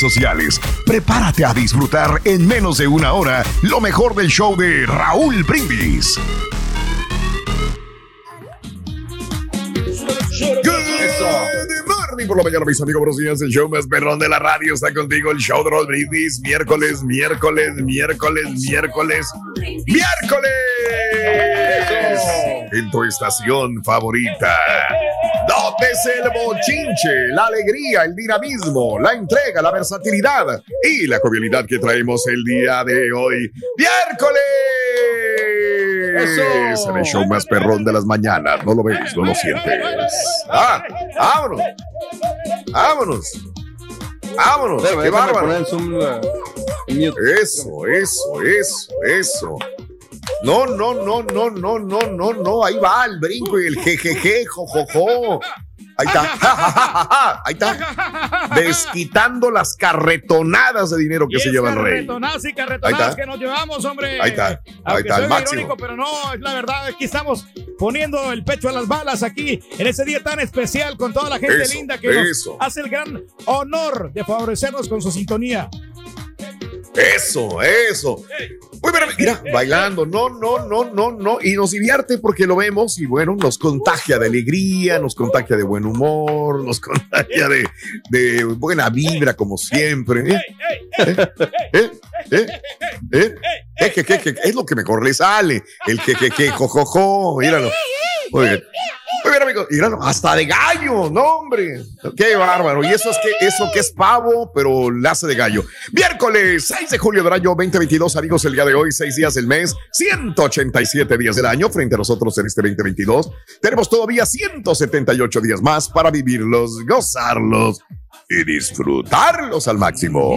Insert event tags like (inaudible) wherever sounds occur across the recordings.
sociales. Prepárate a disfrutar en menos de una hora lo mejor del show de Raúl Brindis. Por la mañana, mis amigos, buenos días. El show más perrón de la radio está contigo. El show de Raúl Brindis. Miércoles, miércoles, miércoles, miércoles, miércoles. En tu estación favorita. Nótese el bochinche, la alegría, el dinamismo, la entrega, la versatilidad y la jovialidad que traemos el día de hoy. ¡Miércoles! Es el show más perrón de las mañanas. No lo ves, no lo sientes. ¡Ah! ¡Vámonos! ¡Vámonos! ¡Vámonos! Pero, ¡Qué bárbaro! en mute. Eso, eso, eso, eso. No, no, no, no, no, no, no, no. Ahí va el brinco y el jejeje, jojojo. Ahí está. Ja, ja, ja, ja, ja. Ahí está. Desquitando las carretonadas de dinero que se lleva el rey. Carretonadas y carretonadas que nos llevamos, hombre. Ahí está. Ahí está, el máximo. irónico, pero no, es la verdad. Aquí estamos poniendo el pecho a las balas aquí en ese día tan especial con toda la gente Eso, linda que nos eso. hace el gran honor de favorecernos con su sintonía. Eso, eso. Muy bien, mira, bailando, no, no, no, no, no. Y nos divierte porque lo vemos y bueno, nos contagia de alegría, nos contagia de buen humor, nos contagia de, de buena vibra como siempre. ¿eh? ¿Eh? ¿Eh? ¿Eh? ¿Eh? ¿Qué, qué, qué? Es lo que mejor le sale. El que, que, que, jojojo, míralo. Muy bien. Muy bien, amigos. Míralo, hasta de gallo, no, hombre. Qué bárbaro. Y eso es que, eso que es pavo, pero la hace de gallo. Miércoles 6 de julio del año 2022, amigos, el día de hoy, seis días del mes, 187 días del año frente a nosotros en este 2022. Tenemos todavía 178 días más para vivirlos, gozarlos y disfrutarlos al máximo.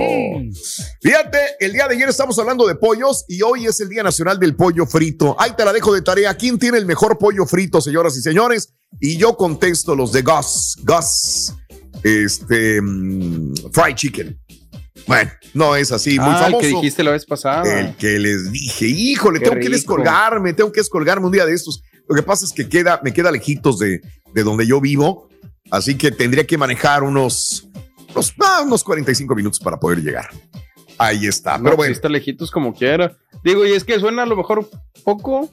Fíjate, el día de ayer estamos hablando de pollos y hoy es el Día Nacional del Pollo Frito. Ahí te la dejo de tarea. ¿Quién tiene el mejor pollo frito, señoras y señores? Y yo contesto los de Gus. Gus. Este. mm, fried chicken. Bueno, no es así, muy Ah, el famoso. que dijiste la vez pasada. El que les dije, híjole, Qué tengo que descolgarme, tengo que descolgarme un día de estos. Lo que pasa es que queda, me queda lejitos de, de donde yo vivo, así que tendría que manejar unos, unos, ah, unos 45 minutos para poder llegar. Ahí está, No, pero pues, bueno. está lejitos como quiera. Digo, y es que suena a lo mejor poco,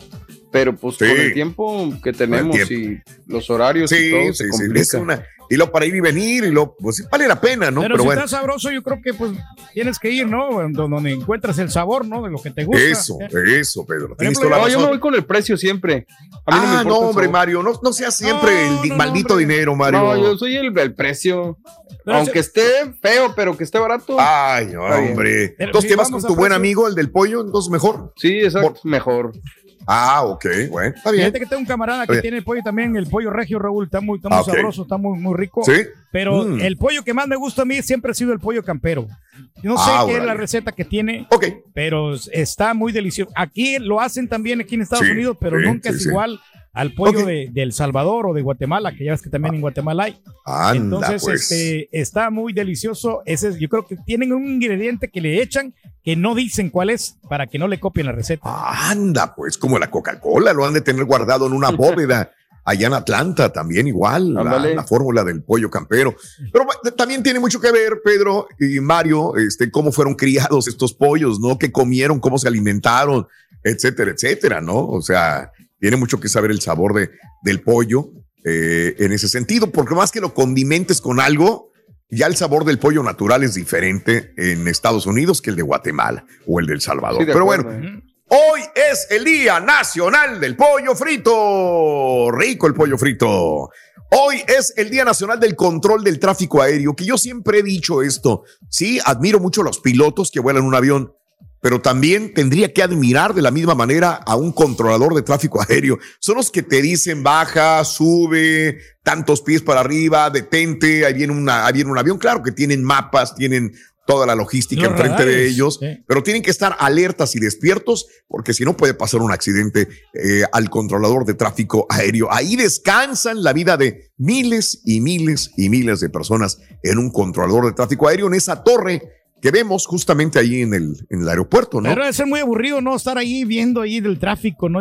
pero pues Sí. con el tiempo que tenemos tiempo. y los horarios y Sí, todo sí, se sí, complica. es una, y lo para ir y venir, y lo, pues vale la pena, ¿no? Pero, Pero, si bueno, está sabroso, yo creo que pues tienes que ir, ¿no? Donde, encuentras el sabor, ¿no? De lo que te gusta. eso, ¿eh? eso, Pedro. Por ejemplo, No, yo me voy con el precio siempre. A mí no me Ah, no, hombre. Mario, no, no seas siempre No, el no, maldito hombre. dinero, Mario. No, yo soy el, el precio. Pero Aunque esté feo, pero que esté barato. Ay, hombre. Pero Entonces si te vas con tu buen precio- amigo, el del pollo, entonces mejor. sí, exacto, mejor. Ah, ok, bueno, está bien. Fíjate que tengo un camarada que tiene el pollo también, el pollo regio, Raúl, está muy, está muy Ah, sabroso, está muy, muy rico. Sí. Pero Mm. el pollo que más me gusta a mí siempre ha sido el pollo campero. No sé Ah, qué es la receta que tiene, Ok. pero está muy delicioso. Aquí lo hacen también aquí en Estados Sí, Unidos, pero sí, nunca sí, es igual al pollo de, de El Salvador o de Guatemala, que ya ves que también en Guatemala hay. Anda, Entonces, pues. este, está muy delicioso. Ese es- yo creo que tienen un ingrediente que le echan que no dicen cuál es para que no le copien la receta. Anda, pues como la Coca-Cola, lo han de tener guardado en una (laughs) bóveda. Allá en Atlanta también igual, la, fórmula del pollo campero. Pero también tiene mucho que ver, Pedro y Mario, este, cómo fueron criados estos pollos, ¿no? ¿Qué comieron, cómo se alimentaron, etcétera, etcétera, ¿no? O sea, tiene mucho que saber el sabor de, del pollo eh, en ese sentido, porque más que lo condimentes con algo, ya el sabor del pollo natural es diferente en Estados Unidos que el de Guatemala o el del Salvador. Sí, de Pero acuerdo, bueno, ¿eh? Hoy es el Día Nacional del Pollo Frito. Rico el pollo frito. Hoy es el Día Nacional del Control del Tráfico Aéreo, que yo siempre he dicho esto. Sí, admiro mucho a los pilotos que vuelan un avión, pero también tendría que admirar de la misma manera a un controlador de tráfico aéreo. Son los que te dicen baja, sube, tantos pies para arriba, detente, ahí viene, una, ahí viene un avión. Claro que tienen mapas, tienen toda la logística Los enfrente de ellos, sí. pero tienen que estar alertas y despiertos porque si no puede pasar un accidente eh, al controlador de tráfico aéreo. Ahí descansan la vida de miles y miles y miles de personas en un controlador de tráfico aéreo, en esa torre que vemos justamente ahí en el, en el aeropuerto, ¿no? Pero debe ser muy aburrido, ¿no? Estar ahí viendo ahí del tráfico, ¿no?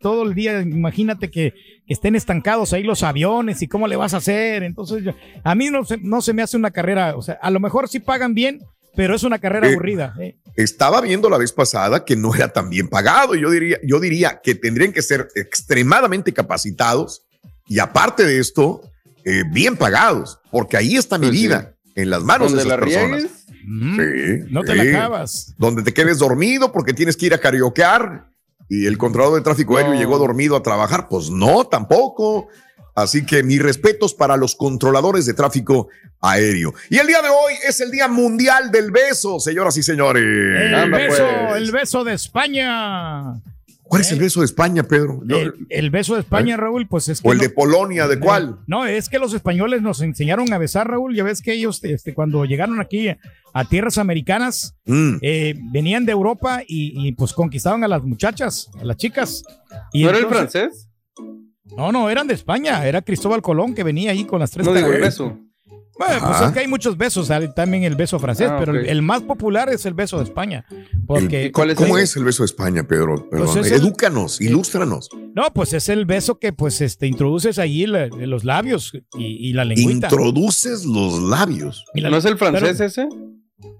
Todo el día, imagínate que, que estén estancados ahí los aviones y cómo le vas a hacer. Entonces, yo- a mí no se, no se me hace una carrera, o sea, a lo mejor sí pagan bien, pero es una carrera Eh, aburrida. ¿eh? Estaba viendo la vez pasada que no era tan bien pagado. Yo diría, yo diría que tendrían que ser extremadamente capacitados y aparte de esto, eh, bien pagados, porque ahí está mi Pues sí. vida, en las manos de Donde esas la personas. riegues, Mm, Sí, no te sí. la acabas. donde te quedes dormido porque tienes que ir a karaokear y el controlador de tráfico aéreo llegó dormido a trabajar. Pues no, tampoco. Así que mis respetos para los controladores de tráfico aéreo. Y el día de hoy es el Día Mundial del Beso, señoras y señores. El Anda, beso, pues. el beso de España. ¿Cuál es el beso de España, Pedro? Yo- El, el beso de España, Raúl, pues es que. ¿O el no- de Polonia? ¿De cuál? No, es que los españoles nos enseñaron a besar, Raúl. Ya ves que ellos, este, cuando llegaron aquí a tierras americanas, Mm. eh, venían de Europa y, y, pues conquistaban a las muchachas, a las chicas. Y ¿No era el francés? No, no, eran de España. Era Cristóbal Colón que venía ahí con las tres No digo el beso. Bueno, pues es que hay muchos besos, hay también el beso francés, Ah, pero el, más popular es el beso de España. Porque, El- ¿cuál es ¿Cómo es el beso de España, Pedro? Perdón. Pues es el- Edúcanos, ilústranos. no, pues es el beso que pues este introduces ahí la- los labios y, y la lengüita. Introduces los labios. La- ¿No es el francés pero- ese?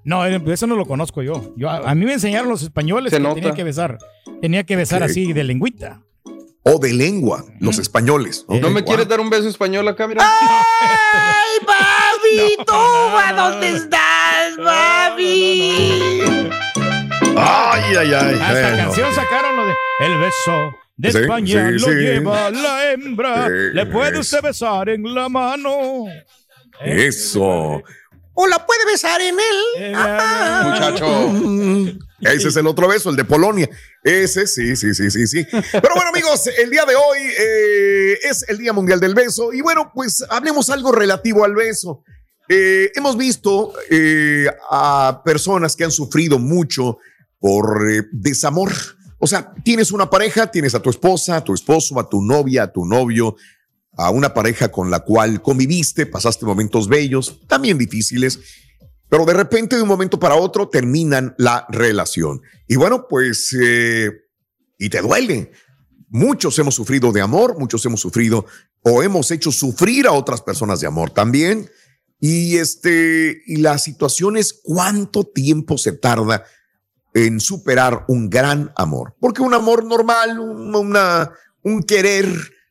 No, eh, eso no lo conozco yo. yo a, a mí me enseñaron los españoles Se que nota. tenía que besar. Tenía que besar así de lengüita. O de lengua, los españoles. Eh, ¿No me quieres dar un beso español acá, mira? ¡Ay, papi! (laughs) No, ¿Tú a no, dónde no. estás, papi? Ay, ay, ay. Hasta bueno. canción sacaron lo de El beso de Sí, España sí, lo sí. lleva la hembra. Sí, Le puede usted besar en la mano. ¿Eh? Eso. ¿O la puede besar en él? Muchacho. Ese es el otro beso, el de Polonia. Ese, sí, sí, sí, sí, sí. Pero bueno, amigos, el día de hoy eh, es el Día Mundial del Beso. Y bueno, pues hablemos algo relativo al beso. Eh, hemos visto eh, a personas que han sufrido mucho por desamor. O sea, tienes una pareja, tienes a tu esposa, a tu esposo, a tu novia, a tu novio, a una pareja con la cual conviviste, pasaste momentos bellos, también difíciles, pero de repente de un momento para otro terminan la relación. Y bueno, pues, eh, y te duele. Muchos hemos sufrido de amor, muchos hemos sufrido o hemos hecho sufrir a otras personas de amor también. Y este, y la situación es cuánto tiempo se tarda en superar un gran amor. Porque un amor normal, un, una, un querer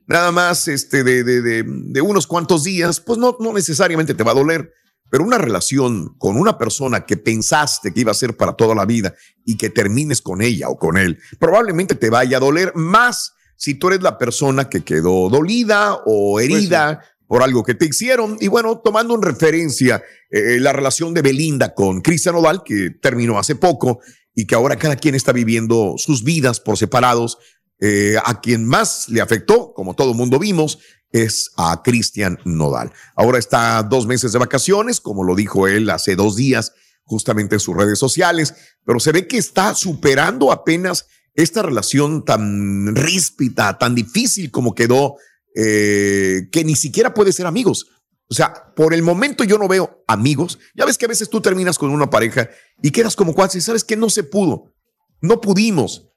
nada más este, de, de, unos cuantos días, pues no, no necesariamente te va a doler. Pero una relación con una persona que pensaste que iba a ser para toda la vida y que termines con ella o con él, probablemente te vaya a doler más si tú eres la persona que quedó dolida o herida por algo que te hicieron. Y bueno, tomando en referencia eh, la relación de Belinda con Cristian Odal, que terminó hace poco y que ahora cada quien está viviendo sus vidas por separados, Eh, a quien más le afectó, como todo mundo vimos, es a Cristian Nodal. Ahora está dos meses de vacaciones, como lo dijo él hace dos días, justamente en sus redes sociales, pero se ve que está superando apenas esta relación tan ríspida, tan difícil como quedó, eh, que ni siquiera puede ser amigos. O sea, por el momento yo no veo amigos. Ya ves que a veces tú terminas con una pareja y quedas como cuates y sabes que no se pudo, no pudimos.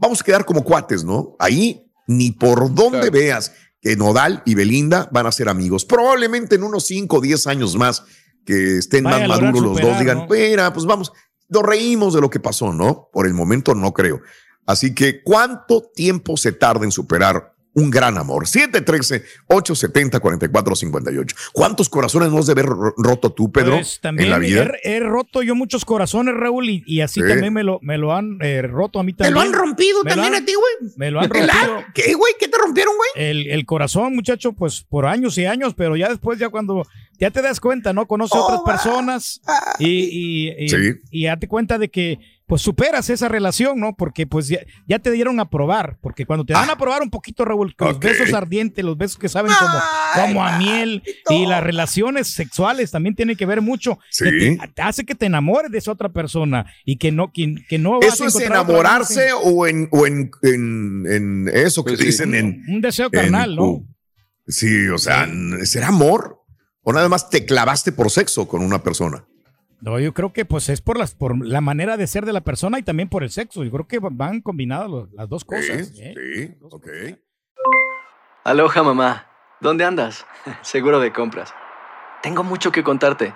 Vamos a quedar como cuates, ¿no? Ahí ni por donde veas que Nodal y Belinda van a ser amigos. Probablemente en unos 5 o 10 años más que estén más maduros los dos, digan, ¿no? espera, pues vamos, nos reímos de lo que pasó, ¿no? Por el momento no creo. Así que, ¿cuánto tiempo se tarda en superar un gran amor? 713-870-4458. ¿Cuántos corazones no has de haber ro- roto tú, Pedro, Pues, también en la vida? He, he roto yo muchos corazones, Raúl, y, y así Sí. también me lo, me lo han eh, roto a mí ¿Te también. lo han rompido Me también han- a ti, güey? Me lo han ¿El rompido. ¿Qué, güey? ¿Qué te rompieron, güey? El, el corazón, muchacho, pues por años y años, pero ya después, ya cuando ya te das cuenta, ¿no? Conoces a otras personas y, y, y, Sí. y date cuenta de que pues superas esa relación, ¿no? Porque pues ya, ya te dieron a probar, porque cuando te dan a probar un poquito, Raúl, los besos ardientes, los besos que saben como, como a miel y las relaciones sexuales también tienen que ver mucho, Sí. que te, hace que te enamores de esa otra persona y que no, que, que no vas ¿Eso a es enamorarse o en, o en, en, en eso que Pues sí. dicen en... Un deseo en- carnal, ¿no? uh, sí, o sea, ¿será amor? ¿O nada más te clavaste por sexo con una persona? No, yo creo que pues es por las por la manera de ser de la persona y también por el sexo. Yo creo que van combinadas los- las dos cosas. Sí, ¿eh? sí, ok. Aloha mamá, ¿dónde andas? (laughs) Seguro de compras. Tengo mucho que contarte.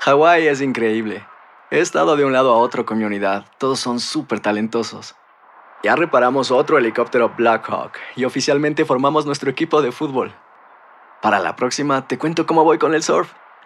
Hawái es increíble. He estado de un lado a otro con mi unidad. Todos son súper talentosos. Ya reparamos otro helicóptero Blackhawk y oficialmente formamos nuestro equipo de fútbol. Para la próxima te cuento cómo voy con el surf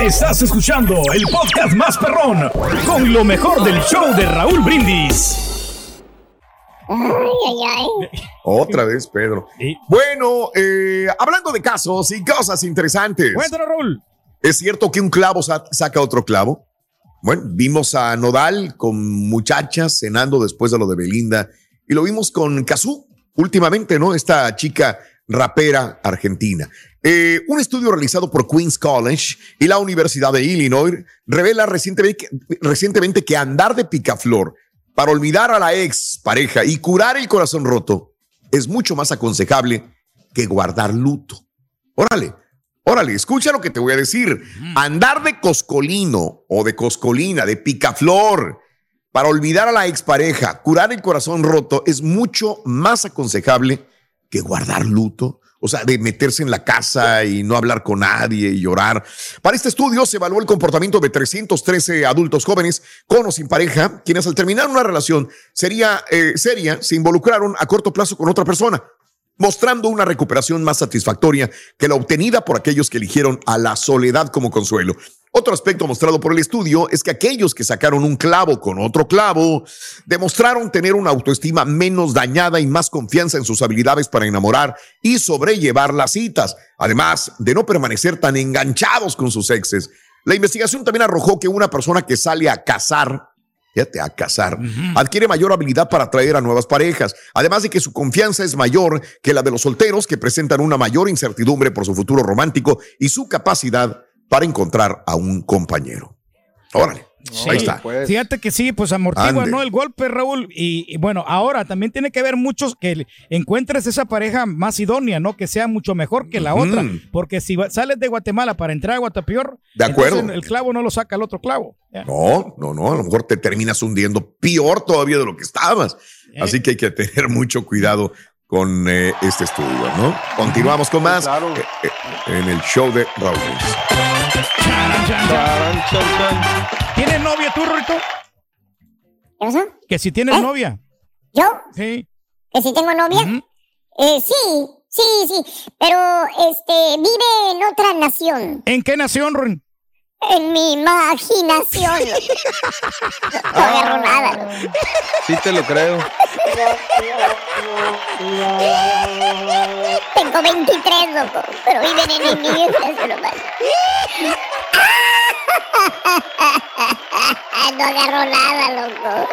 Estás escuchando el podcast más perrón con lo mejor del show de Raúl Brindis. Otra vez, Pedro. Bueno, eh, hablando de casos y cosas interesantes. Cuéntanos, Raúl. ¿Es cierto que un clavo sa- saca otro clavo? Bueno, vimos a Nodal con muchachas cenando después de lo de Belinda y lo vimos con Kazú últimamente, ¿no? Esta chica rapera argentina. Eh, un estudio realizado por Queens College y la Universidad de Illinois revela recientemente, recientemente que andar de picaflor para olvidar a la ex pareja y curar el corazón roto es mucho más aconsejable que guardar luto. Órale, órale, escucha lo que te voy a decir. Andar de coscolino o de coscolina, de picaflor, para olvidar a la expareja, curar el corazón roto, es mucho más aconsejable que guardar luto. O sea, de meterse en la casa y no hablar con nadie y llorar. Para este estudio se evaluó el comportamiento de 313 adultos jóvenes con o sin pareja, quienes al terminar una relación sería, eh, seria se involucraron a corto plazo con otra persona mostrando una recuperación más satisfactoria que la obtenida por aquellos que eligieron a la soledad como consuelo. Otro aspecto mostrado por el estudio es que aquellos que sacaron un clavo con otro clavo demostraron tener una autoestima menos dañada y más confianza en sus habilidades para enamorar y sobrellevar las citas, además de no permanecer tan enganchados con sus exes. La investigación también arrojó que una persona que sale a cazar fíjate, a casar, adquiere mayor habilidad para atraer a nuevas parejas, además de que su confianza es mayor que la de los solteros que presentan una mayor incertidumbre por su futuro romántico y su capacidad para encontrar a un compañero. Órale. Sí, Ahí está. Fíjate que sí, pues amortigua, Ande. ¿no? El golpe, Raúl. Y, y bueno, ahora también tiene que ver muchos que encuentres esa pareja más idónea, ¿no? Que sea mucho mejor que la otra. Porque si sales de Guatemala para entrar a Guatapeor, De acuerdo. el clavo no lo saca el otro clavo. Ya. No, no, no, a lo mejor te terminas hundiendo peor todavía de lo que estabas. Eh. Así que hay que tener mucho cuidado con eh, este estudio, ¿no? Continuamos con más Claro. eh, eh, en el show de Raúl. ¿Tienes novia tú, Rito? ¿Qué pasó? Que si tienes ¿Eh? novia. ¿Yo? Sí. ¿Que si tengo novia? Eh, sí, sí, sí. Pero, este, vive en otra nación. ¿En qué nación, Rin? En mi imaginación. (laughs) No agarro nada. Sí te lo creo. Tengo 23, loco. Pero viven en mi imaginación nomás. No agarro nada, loco.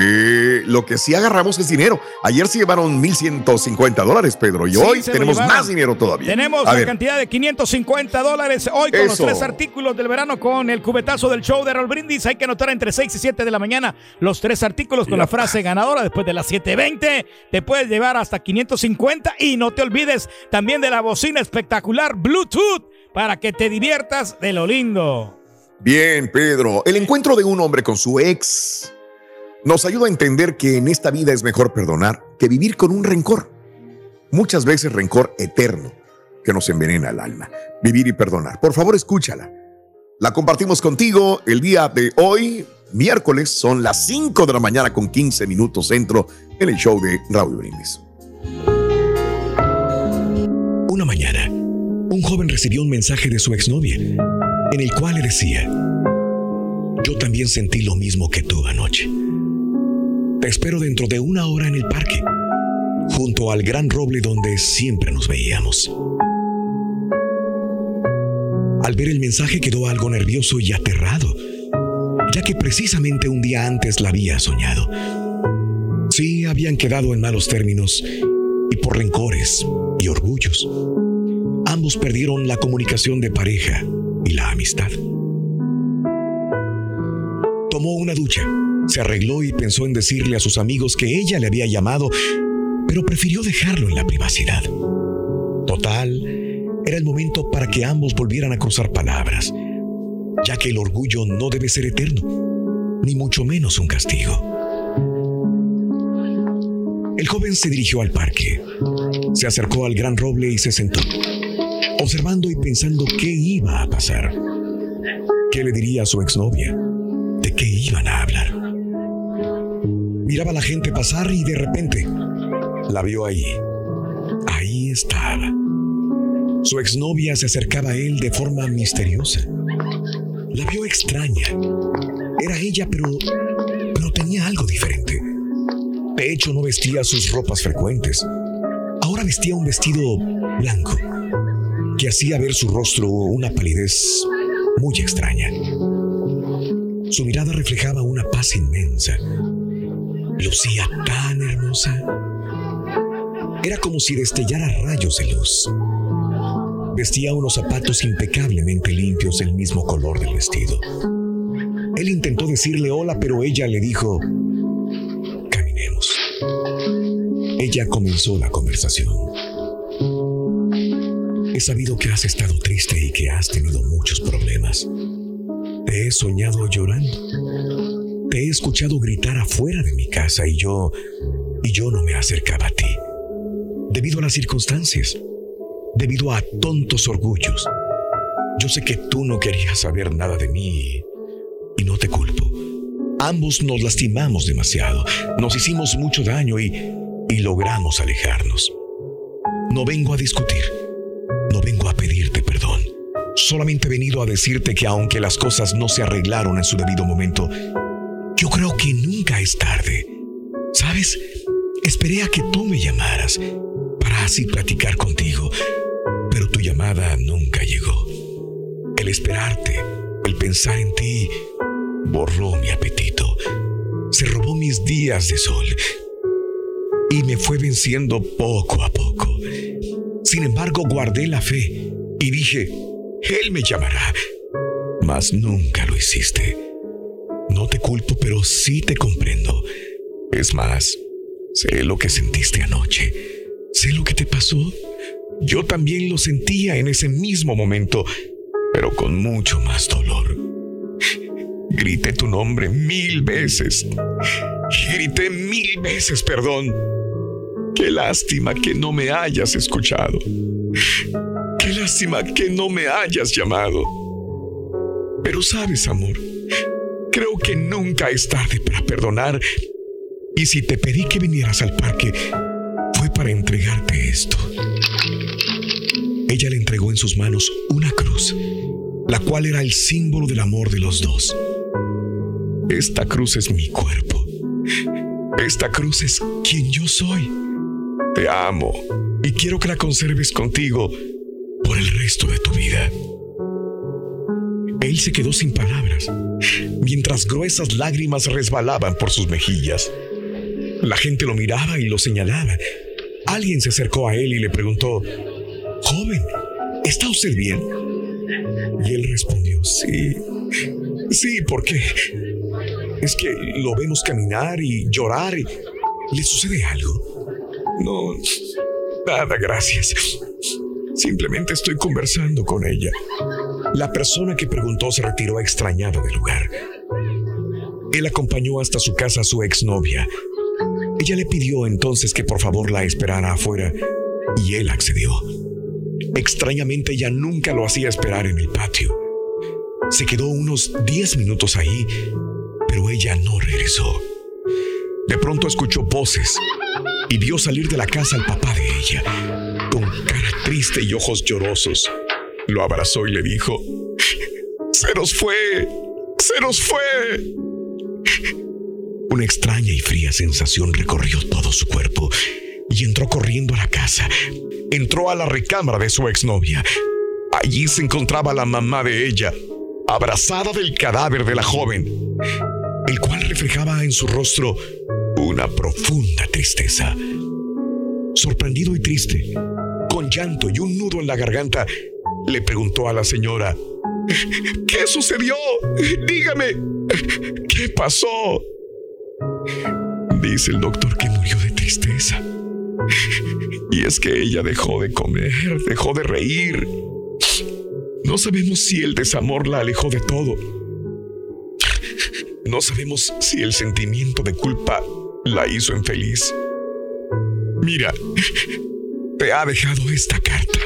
Eh, lo que sí agarramos es dinero. Ayer se llevaron 1.150 dólares, Pedro, y Sí, hoy tenemos más dinero todavía. Tenemos A la ver, cantidad de 550 dólares hoy con los tres artículos del verano con el cubetazo del show de Raúl Brindis. Hay que anotar entre 6 y 7 de la mañana los tres artículos con la frase ganadora. Después de las 7.20 te puedes llevar hasta 550 y no te olvides también de la bocina espectacular Bluetooth para que te diviertas de lo lindo. Bien, Pedro. El encuentro de un hombre con su ex nos ayuda a entender que en esta vida es mejor perdonar que vivir con un rencor. Muchas veces rencor eterno que nos envenena el alma. Vivir y perdonar. Por favor, escúchala. La compartimos contigo el día de hoy, miércoles, son las 5 de la mañana con 15 minutos centro en el show de Raúl Brindis. Una mañana, un joven recibió un mensaje de su exnovia, en el cual le decía, yo también sentí lo mismo que tú anoche. Te espero dentro de una hora en el parque, junto al gran roble donde siempre nos veíamos. Al ver el mensaje quedó algo nervioso y aterrado, ya que precisamente un día antes la había soñado. Sí, habían quedado en malos términos y por rencores y orgullos. Ambos perdieron la comunicación de pareja y la amistad. Tomó una ducha, se arregló y pensó en decirle a sus amigos que ella le había llamado, pero prefirió dejarlo en la privacidad. Total, era el momento para que ambos volvieran a cruzar palabras, ya que el orgullo no debe ser eterno, ni mucho menos un castigo. El joven se dirigió al parque, se acercó al gran roble y se sentó, observando y pensando qué iba a pasar. ¿Qué le diría a su exnovia? ¿De qué iban a? Miraba a la gente pasar y de repente la vio ahí. Ahí estaba. Su exnovia se acercaba a él de forma misteriosa. La vio extraña. Era ella, pero, pero tenía algo diferente. De hecho, no vestía sus ropas frecuentes. Ahora vestía un vestido blanco que hacía ver su rostro una palidez muy extraña. Su mirada reflejaba una paz inmensa. Lucía tan hermosa. Era como si destellara rayos de luz. Vestía unos zapatos impecablemente limpios del mismo color del vestido. Él intentó decirle hola, pero ella le dijo, caminemos. Ella comenzó la conversación. He sabido que has estado triste y que has tenido muchos problemas. Te he soñado llorando. He escuchado gritar afuera de mi casa y yo... y yo no me acercaba a ti. Debido a las circunstancias. Debido a tontos orgullos. Yo sé que tú no querías saber nada de mí y no te culpo. Ambos nos lastimamos demasiado, nos hicimos mucho daño y, y logramos alejarnos. No vengo a discutir, no vengo a pedirte perdón. Solamente he venido a decirte que aunque las cosas no se arreglaron en su debido momento, yo creo que nunca es tarde. ¿Sabes? Esperé a que tú me llamaras para así platicar contigo, pero tu llamada nunca llegó. El esperarte, el pensar en ti, borró mi apetito, se robó mis días de sol y me fue venciendo poco a poco. Sin embargo, guardé la fe y dije, Él me llamará. mas nunca lo hiciste. No te culpo, pero sí te comprendo. Es más, sé lo que sentiste anoche. Sé lo que te pasó. Yo también lo sentía en ese mismo momento, pero con mucho más dolor. Grité tu nombre mil veces. Grité mil veces perdón. Qué lástima que no me hayas escuchado. Qué lástima que no me hayas llamado. Pero sabes, amor, creo que nunca es tarde para perdonar. Y si te pedí que vinieras al parque, fue para entregarte esto. Ella le entregó en sus manos una cruz, la cual era el símbolo del amor de los dos. Esta cruz es mi cuerpo. Esta cruz es quien yo soy. Te amo y quiero que la conserves contigo por el resto de tu vida. Él se quedó sin palabras, mientras gruesas lágrimas resbalaban por sus mejillas. La gente lo miraba y lo señalaba. Alguien se acercó a él y le preguntó, Joven, ¿está usted bien? Y él respondió, sí, sí, ¿por qué? Es que lo vemos caminar y llorar y le sucede algo. No, nada, gracias. Simplemente estoy conversando con ella. La persona que preguntó se retiró extrañado del lugar. Él acompañó hasta su casa a su exnovia. Ella le pidió entonces que por favor la esperara afuera y él accedió. Extrañamente ella nunca lo hacía esperar en el patio. Se quedó unos 10 minutos ahí, pero ella no regresó. De pronto escuchó voces y vio salir de la casa al papá de ella, con cara triste y ojos llorosos. Lo abrazó y le dijo, Se nos fue, se nos fue. Una extraña y fría sensación recorrió todo su cuerpo y entró corriendo a la casa. Entró a la recámara de su exnovia. Allí se encontraba la mamá de ella, abrazada del cadáver de la joven, el cual reflejaba en su rostro una profunda tristeza. Sorprendido y triste, con llanto y un nudo en la garganta, le preguntó a la señora, ¿Qué sucedió? Dígame, ¿qué pasó? Dice el doctor que murió de tristeza. Y es que ella dejó de comer, dejó de reír. No sabemos si el desamor la alejó de todo. No sabemos si el sentimiento de culpa la hizo infeliz. Mira, te ha dejado esta carta.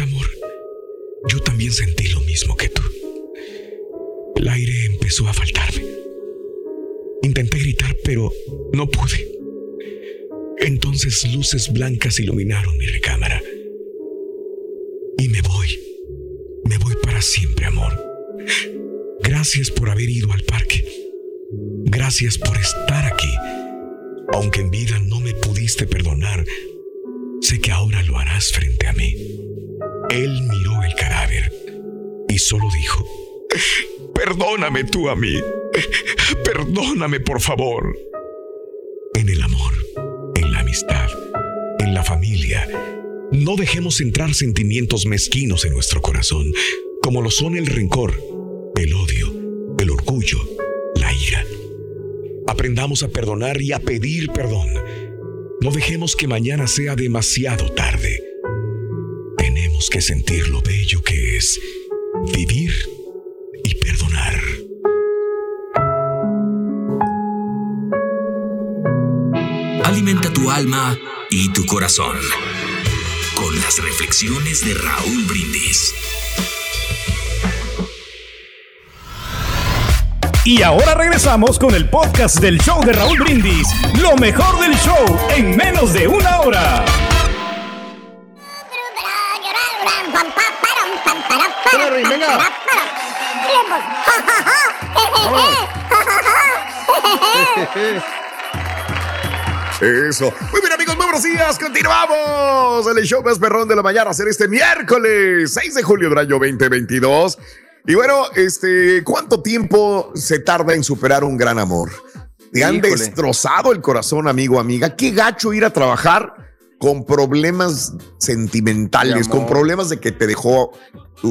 Amor, yo también sentí lo mismo que tú. El aire empezó a faltarme. Intenté gritar, pero no pude. Entonces luces blancas iluminaron mi recámara. Y me voy. Me voy para siempre, amor. Gracias por haber ido al parque. Gracias por estar aquí. Aunque en vida no me pudiste perdonar, sé que ahora lo harás frente a mí. Él miró el cadáver y solo dijo, perdóname tú a mí. Perdóname, por favor. En el amor, en la amistad, en la familia, no dejemos entrar sentimientos mezquinos en nuestro corazón, como lo son el rencor, el odio, el orgullo, la ira. Aprendamos a perdonar y a pedir perdón. No dejemos que mañana sea demasiado tarde. Que sentir lo bello que es vivir y perdonar. Alimenta tu alma y tu corazón con las reflexiones de Raúl Brindis. Y ahora regresamos con el podcast del show de Raúl Brindis. Lo mejor del show en menos de una hora. (laughs) Eso. Muy bien, amigos, muy buenos días. Continuamos en el show más perrón de la mañana. Hacer este miércoles 6 de julio del año 2022. Y bueno, este, ¿cuánto tiempo se tarda en superar un gran amor? Te han Híjole. destrozado el corazón, amigo, amiga. Qué gacho ir a trabajar con problemas sentimentales, con problemas de que te dejó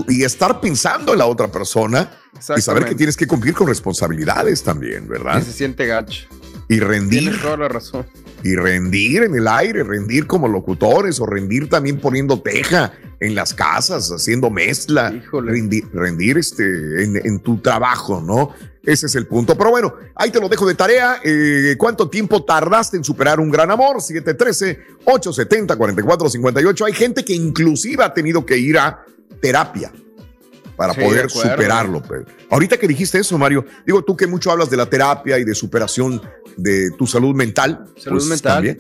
y estar pensando en la otra persona y saber que tienes que cumplir con responsabilidades también, Y ¿verdad? se siente gacho. Y rendir, Tienes toda la razón. y rendir en el aire, rendir como locutores o rendir también poniendo teja en las casas, haciendo mezcla, rendir, rendir este, en, en tu trabajo, ¿no? Ese es el punto. Pero bueno, ahí te lo dejo de tarea. Eh, ¿Cuánto tiempo tardaste en superar un gran amor? 713-870-4458. Hay gente que inclusive ha tenido que ir a terapia para Sí, poder superarlo. Ahorita que dijiste eso, Mario, digo tú que mucho hablas de la terapia y de superación de tu salud mental. Salud pues, mental. también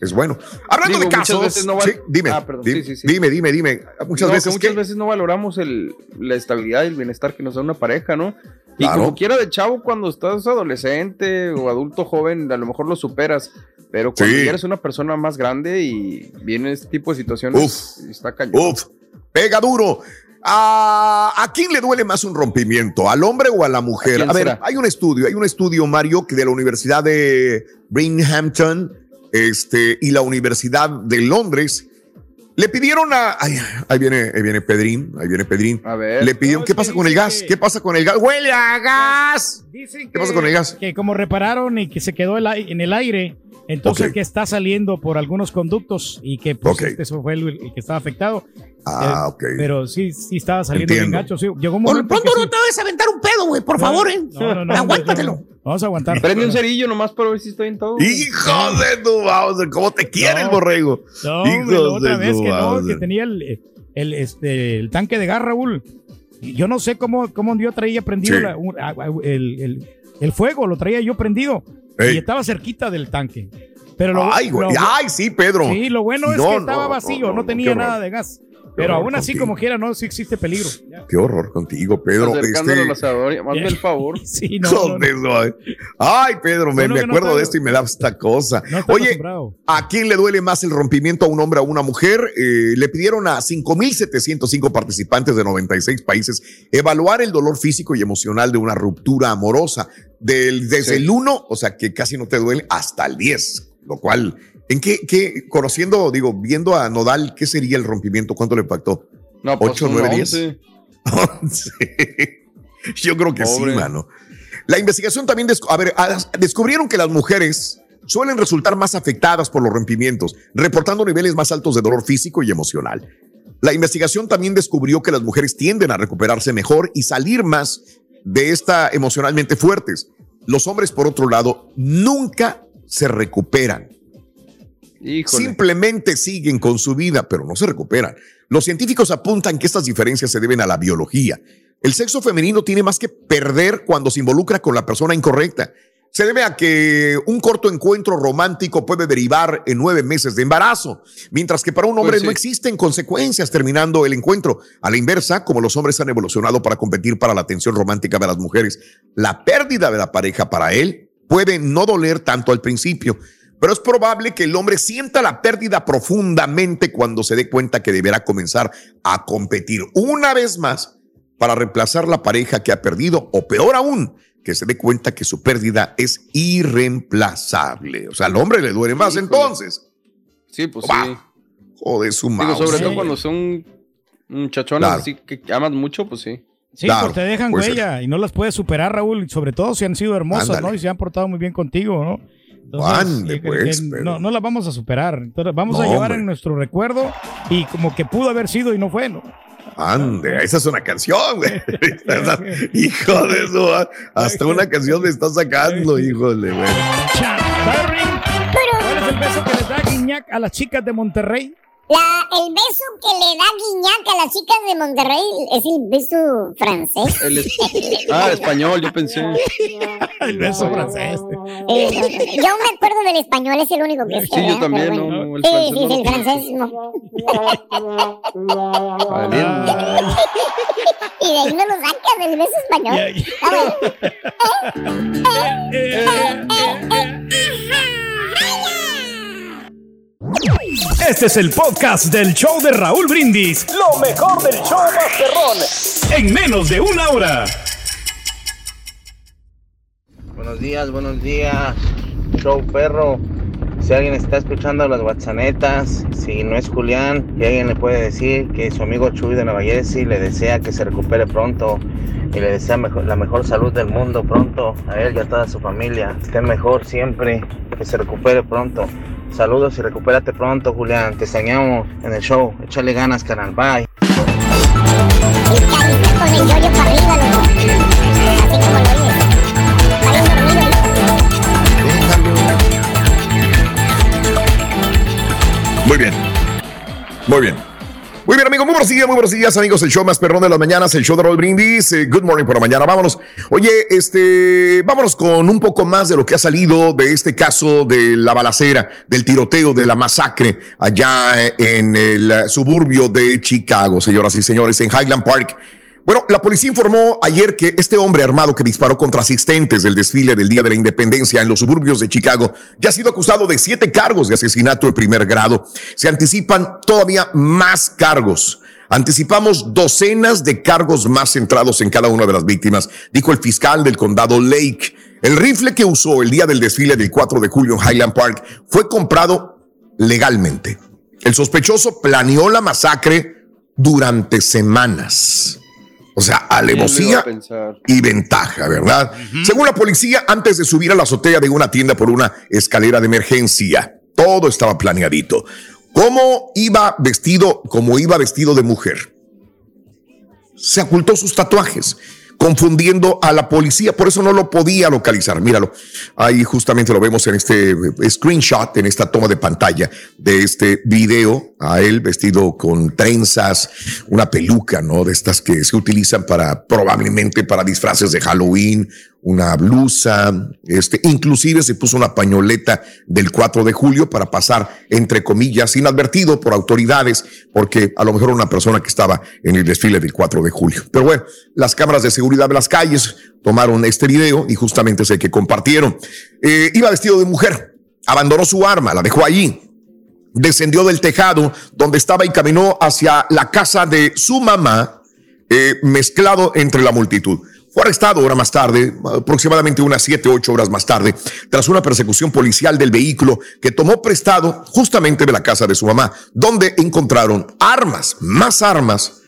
es bueno. Hablando Digo, de casos, veces no sí, dime, Ah, perdón, dime, sí, sí, sí. dime, dime, dime. Muchas No, que veces muchas ¿qué? veces no valoramos el, la estabilidad y el bienestar que nos da una pareja, ¿no? Y Claro. como quiera de chavo, cuando estás adolescente o adulto joven, a lo mejor lo superas. Pero cuando Sí. ya eres una persona más grande y viene este tipo de situaciones, está cañón. Uf, pega duro. ¿A, a quién le duele más un rompimiento? ¿Al hombre o a la mujer? A, ver, será? hay un estudio, hay un estudio, Mario, que de la Universidad de Binghamton este, y la Universidad de Londres le pidieron a. ay, ahí viene, ahí viene Pedrín, ahí viene Pedrín. A ver. Le pidieron, ¿qué pasa con el gas? ¿Qué pasa con el gas? ¡Huele a gas! Dicen ¿Qué pasa con el gas? Que como repararon y que se quedó el en el aire, entonces que está saliendo por algunos conductos y que pues, Ok. este, eso fue el, el que estaba afectado. Ah, Eh, ok. Pero sí, sí estaba saliendo bien Entiendo. gacho. Sí, llegó un Por lo momento pronto que no sí. te vayas a aventar un pedo, güey, por favor, ¿eh? No, no, no, (laughs) Aguántatelo. Vamos a aguantar. Prende un cerillo nomás para ver si está bien todo. ¡Hijo de tu Bowser! ¿Cómo te quiere el No. borrego? No, hombre, la Hijos otra de vez que no, que tenía el, el, este, el tanque de gas, Raúl. Yo no sé cómo, cómo yo traía prendido Sí. la- un- a- a- el, el- el fuego, lo traía yo prendido. Ey. Y estaba cerquita del tanque. Pero lo, Ay, güey. lo- Ay, sí, Pedro. Sí, lo bueno es No, que no, estaba vacío, no, no, no, tenía nada de gas. Pero aún así, contigo. como quiera, no, sí existe peligro. Qué horror contigo, Pedro. Acercándolo Este- al asador, hazme el favor. Sí, no, Ay, Pedro, me, acuerdo de esto y me da esta cosa. Oye. ¿a quién le duele más el rompimiento a un hombre o a una mujer? Eh, le pidieron a 5.705 participantes de 96 países evaluar el dolor físico y emocional de una ruptura amorosa. Del, desde Sí. el 1, o sea, que casi no te duele, hasta el 10. Lo cual, ¿en qué, qué, conociendo, digo, viendo a Nodal, qué sería el rompimiento? ¿Cuánto le impactó? No, pues, ¿Ocho, un nueve, diez? (laughs) once. Sí. Yo creo que Pobre. sí, mano. La investigación también, descu- a ver, a- descubrieron que las mujeres suelen resultar más afectadas por los rompimientos, reportando niveles más altos de dolor físico y emocional. La investigación también descubrió que las mujeres tienden a recuperarse mejor y salir más de esta emocionalmente fuertes. Los hombres, por otro lado, nunca se recuperan. Híjole. Simplemente siguen con su vida, pero no se recuperan. Los científicos apuntan que estas diferencias se deben a la biología. El sexo femenino tiene más que perder cuando se involucra con la persona incorrecta. Se debe a que un corto encuentro romántico puede derivar en nueve meses de embarazo, mientras que para un hombre Pues sí. no existen consecuencias terminando el encuentro. A la inversa, como los hombres han evolucionado para competir para la atención romántica de las mujeres, la pérdida de la pareja para él puede no doler tanto al principio, pero es probable que el hombre sienta la pérdida profundamente cuando se dé cuenta que deberá comenzar a competir una vez más para reemplazar la pareja que ha perdido, o peor aún, que se dé cuenta que su pérdida es irreemplazable. O sea, al hombre le duele más entonces. Sí, pues sí. Joder, su mouse. sobre todo cuando son muchachonas Claro. así que amas mucho, pues sí. Sí, Claro, porque te dejan puede ser. huella y no las puedes superar, Raúl, y sobre todo si han sido hermosas, Ándale. ¿no? Y se han portado muy bien contigo, ¿no? Eh, pues, pero- no, no las vamos a superar. Entonces, vamos No, a llevar hombre. en nuestro recuerdo y como que pudo haber sido y no fue, ¿no? Ande, esa es una canción, güey. (laughs) Hijo de eso, hasta una canción me está sacando, (laughs) híjole, güey. ¿Cuál es el beso que les da Guiñac a las chicas de Monterrey? La, el beso que le da Guiñac a las chicas de Monterrey es el beso francés. El es- Ah, el español, yo pensé. El beso francés. Eh, yo me acuerdo del español, es el único que sé. Sí, yo también, no, bueno. no, el sí, francés sí, no el francés no. Y de ahí no lo sacas del beso español. A ver. Este es el podcast del show de Raúl Brindis. Lo mejor del show Masterrón. En menos de una hora. Buenos días, buenos días. Show perro. Si alguien está escuchando las WhatsAppetas, si no es Julián, y alguien le puede decir que su amigo Chuy de Nueva Jersey le desea que se recupere pronto y le desea mejor- la mejor salud del mundo pronto a él y a toda su familia. Estén mejor siempre, que se recupere pronto. Saludos y recupérate pronto, Julián. Te extrañamos en el show. Échale ganas, canal. Bye. Muy bien. Muy bien. Muy bien, amigos. Muy buenos días, muy buenos días, amigos. El show más perrón de las mañanas, el show de Roll Brindis. Eh, good morning por la mañana. Vámonos. Oye, este, vámonos con un poco más de lo que ha salido de este caso de la balacera, del tiroteo, de la masacre allá en el suburbio de Chicago, señoras y señores, en Highland Park. Bueno, la policía informó ayer que este hombre armado que disparó contra asistentes del desfile del Día de la Independencia en los suburbios de Chicago ya ha sido acusado de siete cargos de asesinato de primer grado. Se anticipan todavía más cargos. Anticipamos docenas de cargos más centrados en cada una de las víctimas, dijo el fiscal del condado Lake. El rifle que usó el día del desfile del 4 de julio en Highland Park fue comprado legalmente. El sospechoso planeó la masacre durante semanas. O sea, ¿Quién lo iba alevosía y ventaja, ¿verdad? Según la policía, antes de subir a la azotea de una tienda por una escalera de emergencia, todo estaba planeadito. ¿Cómo iba vestido, como iba vestido de mujer? Se ocultó sus tatuajes, confundiendo a la policía, por eso no lo podía localizar. Míralo, ahí justamente lo vemos en este eh, screenshot, en esta toma de pantalla de este video, a él vestido con trenzas, una peluca, ¿no? De estas que se utilizan para, probablemente para disfraces de Halloween, una blusa, este, inclusive se puso una pañoleta del 4 de julio para pasar, entre comillas, inadvertido por autoridades, porque a lo mejor una persona que estaba en el desfile del 4 de julio. Pero bueno, las cámaras de seguridad de las calles tomaron este video y justamente es el que compartieron. Eh, iba vestido de mujer, abandonó su arma, la dejó allí, descendió del tejado donde estaba y caminó hacia la casa de su mamá, eh, mezclado entre la multitud. Fue arrestado hora más tarde, aproximadamente unas 7, 8 horas más tarde, tras una persecución policial del vehículo que tomó prestado justamente de la casa de su mamá, donde encontraron armas, más armas,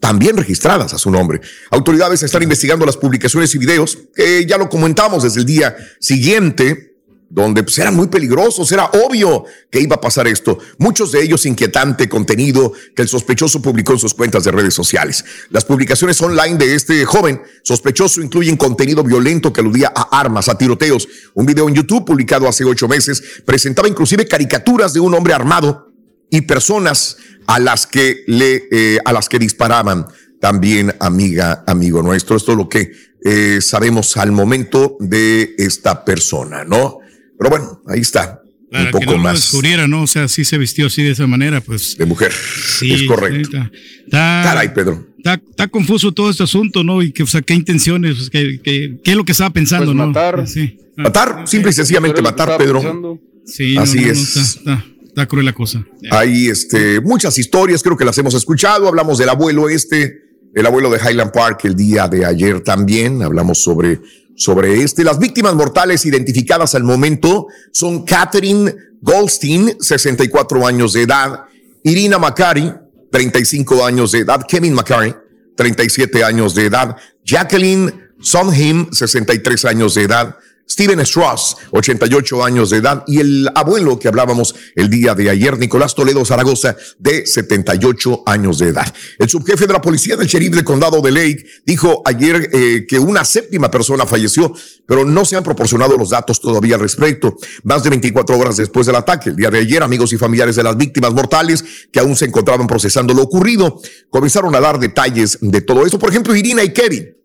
también registradas a su nombre. Autoridades están investigando las publicaciones y videos que ya lo comentamos desde el día siguiente, donde pues, eran muy peligrosos, era obvio que iba a pasar esto. Muchos de ellos inquietante contenido que el sospechoso publicó en sus cuentas de redes sociales. Las publicaciones online de este joven sospechoso incluyen contenido violento que aludía a armas, a tiroteos. Un video en YouTube publicado hace ocho meses presentaba inclusive caricaturas de un hombre armado y personas a las que le eh, a las que disparaban también amiga amigo nuestro esto es lo que eh, sabemos al momento de esta persona no pero bueno ahí está Para un poco que no lo más descubriera, ¿no? O sea, sí se vistió así de esa manera, pues. de mujer Sí, es correcto sí, Está, está- caray Pedro está- está confuso todo este asunto, ¿no? Y que, o sea, qué intenciones, pues, qué, qué- qué es lo que estaba pensando, Pues ¿no? matar. Sí. matar simple y sencillamente matar Pedro Sí, no, Así no, no, es. está, está- está cruel la cosa. Hay este, muchas historias, creo que las hemos escuchado. Hablamos del abuelo este, el abuelo de Highland Park el día de ayer también. Hablamos sobre, sobre este. Las víctimas mortales identificadas al momento son Catherine Goldstein, 64 años de edad, Irina Macari, 35 años de edad, Kevin Macari, 37 años de edad, Jacqueline Sondheim, 63 años de edad, Steven Strauss, 88 años de edad, y el abuelo que hablábamos el día de ayer, Nicolás Toledo Zaragoza, de 78 años de edad. El subjefe de la policía del sheriff del condado de Lake dijo ayer eh, que una séptima persona falleció, pero no se han proporcionado los datos todavía al respecto. Más de 24 horas después del ataque, el día de ayer, amigos y familiares de las víctimas mortales que aún se encontraban procesando lo ocurrido, comenzaron a dar detalles de todo esto. Por ejemplo, Irina y Kevin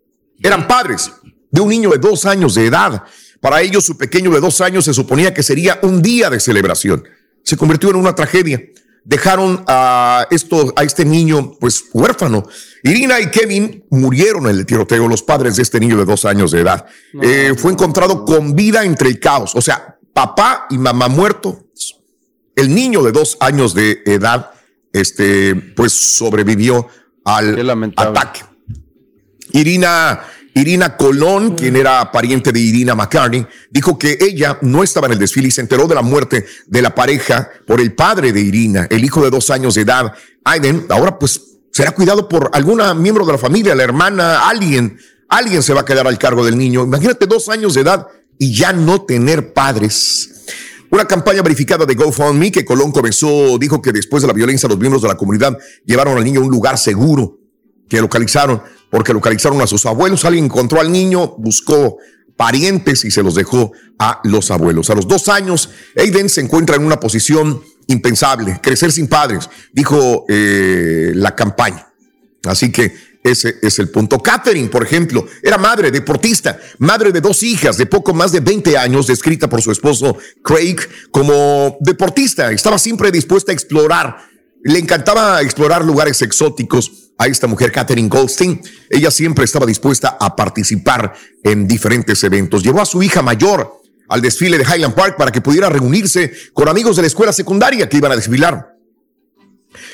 eran padres de un niño de dos años de edad. Para ellos, su pequeño de dos años se suponía que sería un día de celebración. Se convirtió en una tragedia. Dejaron a, esto, a este niño pues huérfano. Irina y Kevin murieron en el tiroteo, los padres de este niño de dos años de edad. Eh, fue encontrado con vida entre el caos. O sea, papá y mamá muerto. El niño de dos años de edad, este, pues sobrevivió al ataque. Irina Irina Colón, quien era pariente de Irina McCartney, dijo que ella no estaba en el desfile y se enteró de la muerte de la pareja por el padre de Irina, el hijo de dos años de edad, Aiden. Ahora pues será cuidado por alguna miembro de la familia, la hermana, alguien. Alguien se va a quedar al cargo del niño. Imagínate dos años de edad y ya no tener padres. Una campaña verificada de GoFundMe que Colón comenzó dijo que después de la violencia los miembros de la comunidad llevaron al niño a un lugar seguro que localizaron porque localizaron a sus abuelos. Alguien encontró al niño, buscó parientes y se los dejó a los abuelos. A los dos años, Aiden se encuentra en una posición impensable, crecer sin padres, dijo eh, la campaña. Así que ese es el punto. Catherine, por ejemplo, era madre, deportista, madre de dos hijas de poco más de 20 años, descrita por su esposo Craig como deportista. Estaba siempre dispuesta a explorar. Le encantaba explorar lugares exóticos a esta mujer, Catherine Goldstein. Ella siempre estaba dispuesta a participar en diferentes eventos. Llevó a su hija mayor al desfile de Highland Park para que pudiera reunirse con amigos de la escuela secundaria que iban a desfilar.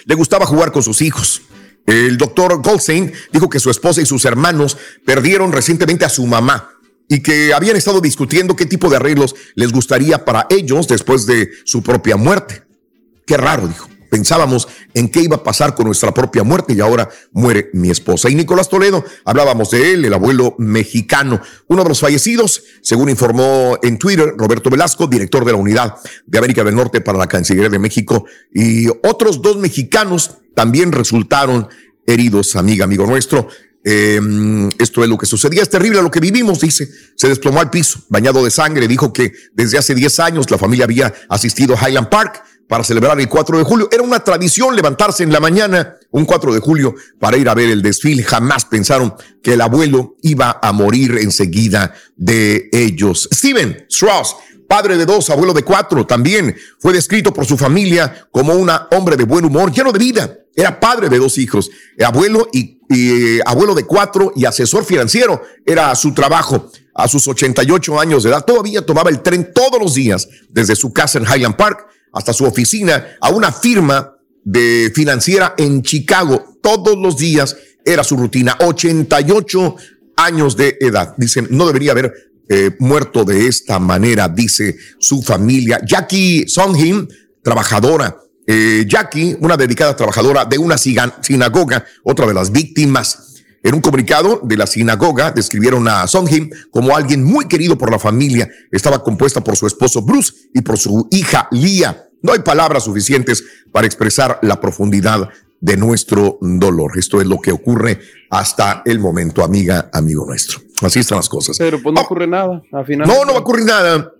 Le gustaba jugar con sus hijos. El doctor Goldstein dijo que su esposa y sus hermanos perdieron recientemente a su mamá y que habían estado discutiendo qué tipo de arreglos les gustaría para ellos después de su propia muerte. Qué raro, dijo. Pensábamos en qué iba a pasar con nuestra propia muerte y ahora muere mi esposa. Y Nicolás Toledo, hablábamos de él, el abuelo mexicano, uno de los fallecidos, según informó en Twitter Roberto Velasco, director de la Unidad de América del Norte para la Cancillería de México, y otros dos mexicanos también resultaron heridos, amiga, amigo nuestro. Eh, esto es lo que sucedía, es terrible lo que vivimos, dice. Se desplomó al piso, bañado de sangre. Dijo que desde hace 10 años la familia había asistido a Highland Park para celebrar el 4 de julio. Era una tradición levantarse en la mañana, un 4 de julio, para ir a ver el desfile. Jamás pensaron que el abuelo iba a morir enseguida de ellos. Steven Strauss, padre de dos, abuelo de cuatro, también fue descrito por su familia como un hombre de buen humor, lleno de vida. Era padre de dos hijos, abuelo y, y abuelo de cuatro y asesor financiero. Era su trabajo. A sus 88 años de edad, todavía tomaba el tren todos los días desde su casa en Highland Park hasta su oficina a una firma de financiera en Chicago. Todos los días era su rutina. 88 años de edad. Dicen, no debería haber eh, muerto de esta manera, dice su familia. Jackie Songhim, trabajadora. Eh, Jackie, una dedicada trabajadora de una sinagoga, otra de las víctimas. En un comunicado de la sinagoga describieron a Songhim como alguien muy querido por la familia. Estaba compuesta por su esposo Bruce y por su hija Lia. No hay palabras suficientes para expresar la profundidad de nuestro dolor. Esto es lo que ocurre hasta el momento, amiga, amigo nuestro. Así están las cosas. Pero pues no ocurre nada. Al final no, no va a ocurrir nada.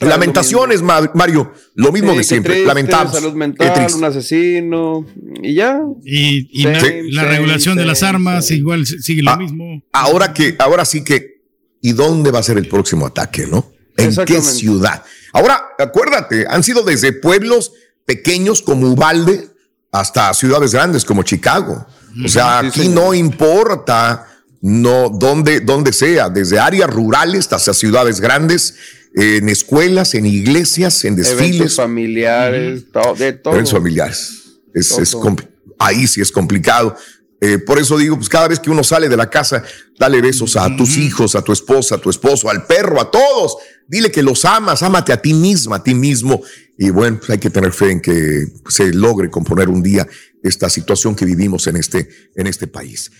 Lamentaciones, Mario, lo mismo Sí, de siempre. triste, Lamentamos. Salud Qué mental, triste. un asesino y ya. Y, y Same, la, la same, regulación de las same, armas igual sigue lo Ah, mismo. Ahora que, ahora sí que, ¿y dónde va a ser el próximo ataque, no? ¿En qué ciudad? Ahora, acuérdate, han sido desde pueblos pequeños como Ubalde hasta ciudades grandes como Chicago. O sea, Sí, aquí no importa no donde, donde sea, desde áreas rurales hasta ciudades grandes, en escuelas, en iglesias, en Eventos desfiles. familiares, todo, de todo. Eventos familiares. Es, Todo, es todo. compli- ahí sí es complicado. Eh, por eso digo, pues cada vez que uno sale de la casa, dale besos a tus hijos, a tu esposa, a tu esposo, al perro, a todos. Dile que los amas, ámate a ti misma, a ti mismo. Y bueno, pues hay que tener fe en que se logre componer un día esta situación que vivimos en este, en este país.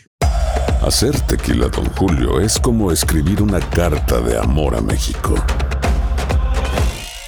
Hacer tequila, Don Julio, es como escribir una carta de amor a México.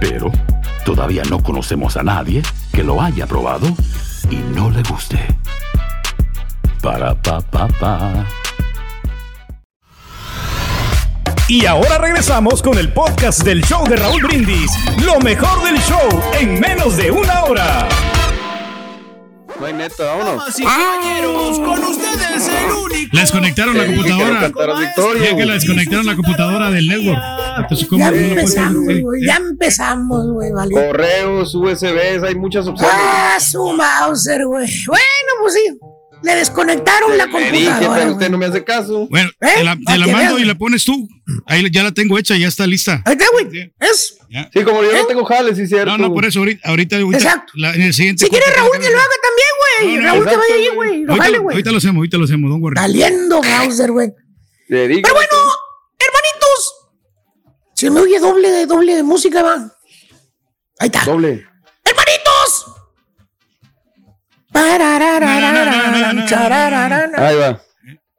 Pero todavía no conocemos a nadie que lo haya probado y no le guste. Para pa pa pa. Y ahora regresamos con el podcast del show de Raúl Brindis. Lo mejor del show en menos de una hora. No hay neta, vámonos. Y caballeros, con ustedes el único. La desconectaron la computadora. Ya que la güey. desconectaron la computadora del network. Entonces, ¿cómo Ya no empezamos, güey. Ya empezamos, güey, vale. Correos, USBs, hay muchas opciones. Ah, su Mauser, güey. Bueno, pues sí. Le desconectaron la Le dije, computadora. pero usted no me hace caso. Bueno, ¿Eh? te la, te mando y la pones tú. Ahí ya la tengo hecha, ya está lista. Ahí está, güey. Es. Ya. Sí, como yo no tengo jales, sí, cierto. No, no, por eso ahorita, ahorita, ahorita Exacto. la- en el siguiente. Si quiere corte Raúl que lo haga también, güey. No, no, Raúl que exacto, vaya ahí, güey. Lo Ahorita, jale, güey. ahorita lo hacemos, ahorita lo hacemos, don worry. Saliendo, Mauser, güey. Pero bueno, hermanitos. Se me oye doble, doble de música, va. Ahí está. Doble. Ahí va.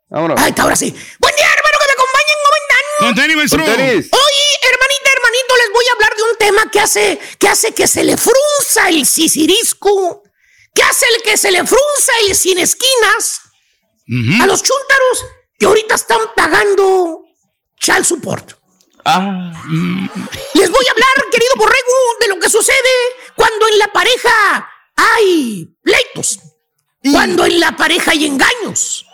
Vámonos. Ahí está, ahora sí. Buen día, hermano, que me acompañen. ¿Cómo están? Maestro. Hoy, hermanita, hermanito, les voy a hablar de un tema que hace que, hace que se le frunza el sisirisco, que hace el que se le frunza el sin esquinas a los chúntaros que ahorita están pagando child support. Ah, Les voy a hablar, querido borrego, de lo que sucede cuando en la pareja hay pleitos, cuando en la pareja hay engaños,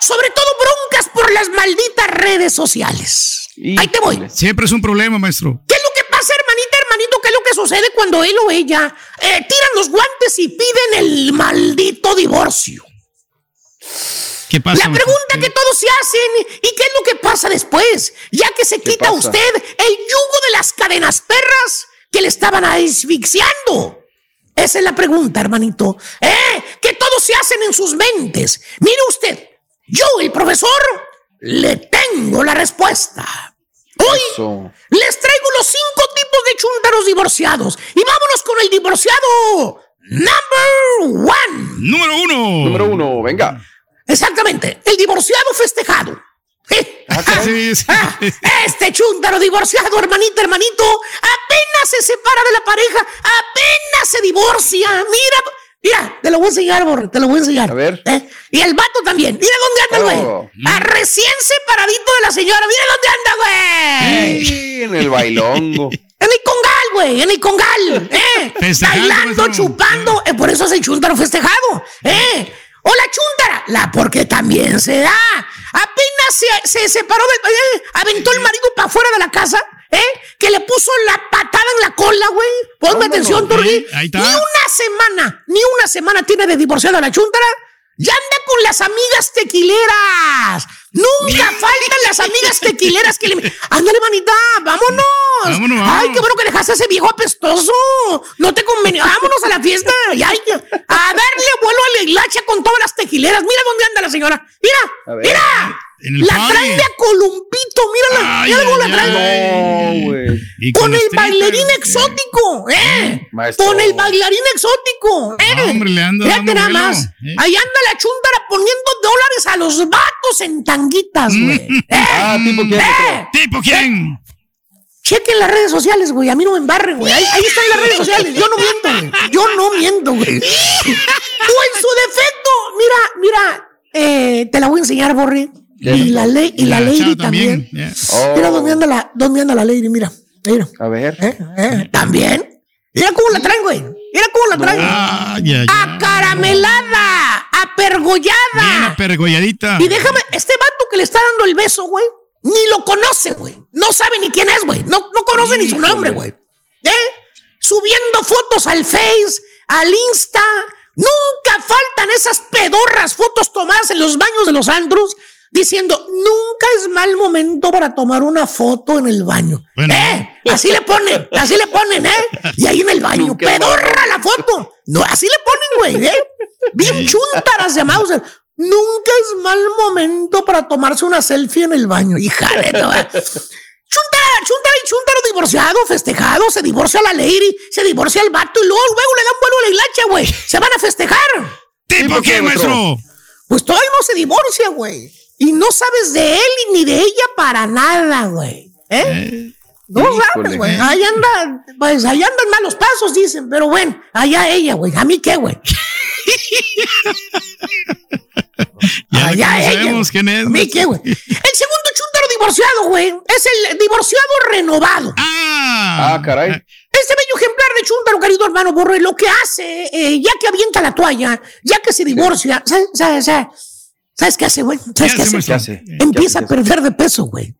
sobre todo broncas por las malditas redes sociales. Ahí te voy. Siempre es un problema, maestro. ¿Qué es lo que pasa, hermanita, hermanito? ¿Qué es lo que sucede cuando él o ella eh, tiran los guantes y piden el maldito divorcio? ¿Qué pasa? La pregunta que todos se hacen, ¿y qué es lo que pasa después? Ya que se quita pasa? usted el yugo de las cadenas perras que le estaban asfixiando. Esa es la pregunta, hermanito. ¿Eh? Que todos se hacen en sus mentes. Mire usted, yo, el profesor, le tengo la respuesta. Hoy eso. les traigo los cinco tipos de chúntaros divorciados. Y vámonos con el divorciado number one. Número uno. Número uno, venga. Exactamente, el divorciado festejado. Eh, Sí, sí. ah, este chúntaro divorciado, hermanito, hermanito, apenas se separa de la pareja, apenas se divorcia. Mira, mira, te lo voy a enseñar, Borre, te lo voy a enseñar. A ver. ¿Eh? Y el vato también. Mira dónde anda, el Oh. güey. Ah, recién separadito de la señora. Mira dónde anda, güey. Sí, en el bailongo. (laughs) En el congal, güey, en el congal, ¿eh? Festejando, Bailando, chupando, eh, por eso es el chúntaro festejado, ¿eh? O la chúntara, la porque también se da. Apenas se, se separó eh, aventó el marido para afuera de la casa, ¿eh? Que le puso la patada en la cola, güey. Ponme atención, está. Ni una semana, ni una semana tiene de divorciada la chúntara. Ya anda con las amigas tequileras. Nunca (laughs) faltan las amigas tequileras que le. Ándale, manita, vámonos. Vámonos, Ay, qué bueno que dejaste a ese viejo apestoso. No te convenía. Vámonos a la fiesta. Y ay, a darle vuelo a la hilacha con todas las tequileras. Mira dónde anda la señora. A Mira, ver. mira. En el La party. traen de a columpito. Mírala. Ay, Mira cómo la traen. No, güey. Con el bailarín eh. exótico, ¿eh? Maestro. Con el bailarín exótico, ¿eh? Ah, hombre, le anda Fíjate dando nada más. ¿eh? Ahí anda la chúntara poniendo dólares a los vatos en tanguitas, güey. (laughs) ¿Eh? Ah, tipo quién, ¿Eh? ¿Tipo quién? Chequen las redes sociales, güey. A mí no me embarren, güey. Ahí, ahí están las redes (laughs) sociales. Yo no miento, güey. Yo no miento, güey. (laughs) O en su defecto, mira, mira, eh, te la voy a enseñar, Borre. Y la ley, y la, lady chava también. ya. Oh. Mira dónde anda la, dónde anda la lady, mira. Mira. A ver. ¿Eh? ¿Eh? También. Mira cómo la traen, güey. Mira cómo la traen. Ah, ya, ya. Acaramelada, Bien apergollada. apergolladita. Y déjame, este vato que le está dando el beso, güey, ni lo conoce, güey. No sabe ni quién es, güey. No, no conoce ni su nombre, güey. ¿Eh? Subiendo fotos al Face, al Insta. Nunca faltan esas pedorras fotos tomadas en los baños de los andros diciendo, nunca es mal momento para tomar una foto en el baño. Bueno. ¿Eh? Así le ponen, así le ponen, ¿eh? Y ahí en el baño, Nunca es mal pedorra la foto. No, así le ponen, güey, ¿eh? Bien chuntaras de Mauser. Nunca es mal momento para tomarse una selfie en el baño. Hija de toda. Chuntara, chuntara y chuntaro divorciado, festejado, se divorcia la lady, se divorcia el vato y luego, luego le dan vuelo a la hilacha, güey. Se van a festejar. ¿Tipo maestro? maestro? Pues todavía no se divorcia, güey. Y no sabes de él ni de ella para nada, güey. ¿Eh? No sabes, güey. Ahí anda, pues ahí andan malos pasos, dicen, pero bueno, allá ella, güey. ¿A mí qué, güey? (laughs) Ya allá que no ella. sabemos quién es. ¿A mí qué, güey? El segundo chúntaro divorciado, güey, es el divorciado renovado. Ah, caray. Este bello ejemplar de chúntaro, querido hermano Borre, lo que hace, eh, ya que avienta la toalla, ya que se divorcia, ¿sabes, sabes, sabes, ¿sabes qué hace, güey? ¿Sabes qué hace? ¿Qué hace? Empieza a perder de peso, güey.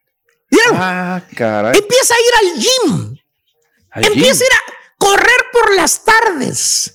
Ah, caray. Empieza a ir al gym. Al Empieza gym. a ir a correr por las tardes.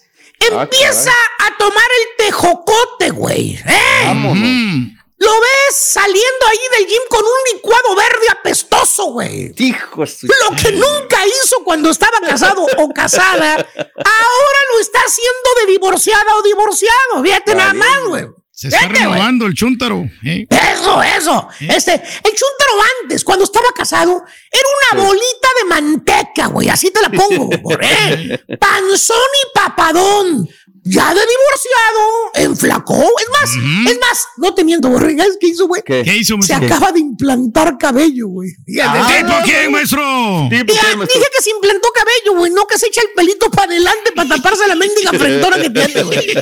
Ah, Empieza a tomar el tejocote, güey. ¿eh? Vámonos. Lo ves saliendo ahí del gym con un licuado verde apestoso, güey. Hijo Lo que nunca hizo cuando estaba casado o casada, ahora lo está haciendo de divorciada o divorciado. Fíjate nada más, güey. Se está renovando el chúntaro. ¿eh? Eso, eso. Este, el chúntaro antes, cuando estaba casado, era una bolita de manteca, güey. Así te la pongo, (laughs) güey. Panzón y papadón. Ya de divorciado, enflacó. Es más, es más, no te miento, güey. ¿Sabes qué hizo, güey? ¿Qué? ¿Qué hizo, Se acaba de implantar cabello, güey. Ah, ¿Tipo quién, maestro? ¿Tipo qué, maestro? dije que se implantó cabello, güey, no que se echa el pelito para adelante para taparse la mendiga (laughs) frentona que tiene, güey.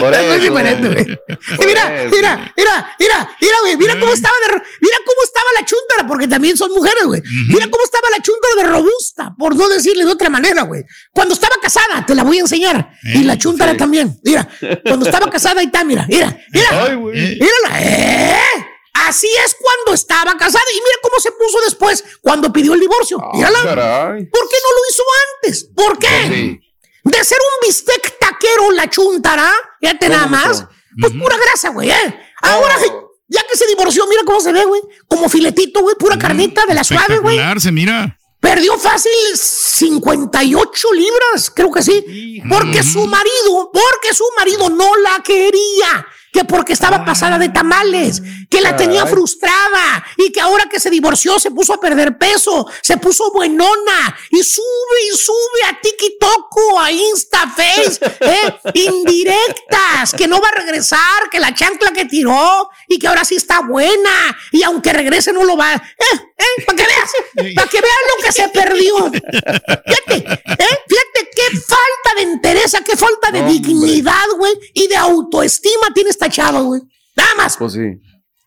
Por Eso es diferente, güey. Y Mira, mira, mira, mira, mira, güey, mira cómo estaba de, mira cómo estaba la chúntara, porque también son mujeres, güey. Mira cómo estaba la chúntara de robusta, por no decirle de otra manera, güey. Cuando estaba casada, te la voy a enseñar. Y la chúntara también. Mira, cuando estaba casada, ahí está, mira, mira, mira. Ay, güey. Mírala, ¿eh? Así es cuando estaba casada. Y mira cómo se puso después, cuando pidió el divorcio. Ah, Mírala. caray. ¿Por qué no lo hizo antes? ¿Por qué? Pues sí. De ser un bistec taquero la chuntara, fíjate nada ¿Cómo, más. Pues pura grasa, güey, ¿eh? Ahora, Oh. ya que se divorció, mira cómo se ve, güey. Como filetito, güey, pura carnita de la suave, güey. Se mira. Perdió fácil 58 libras, creo que sí. Porque su marido, porque su marido no la quería. Que porque estaba pasada de tamales, que la tenía frustrada y que ahora que se divorció se puso a perder peso, se puso buenona y sube y sube a TikTok, a InstaFace, (laughs) ¿eh? indirectas, que no va a regresar, que la chancla que tiró y que ahora sí está buena y aunque regrese no lo va. ¿Eh? ¿Eh? Para que veas, para que veas lo que se perdió. Fíjate, ¿eh? Fíjate qué falta de entereza, qué falta de hombre. dignidad, güey, y de autoestima tiene esta chava, güey. Nada más. Pues sí.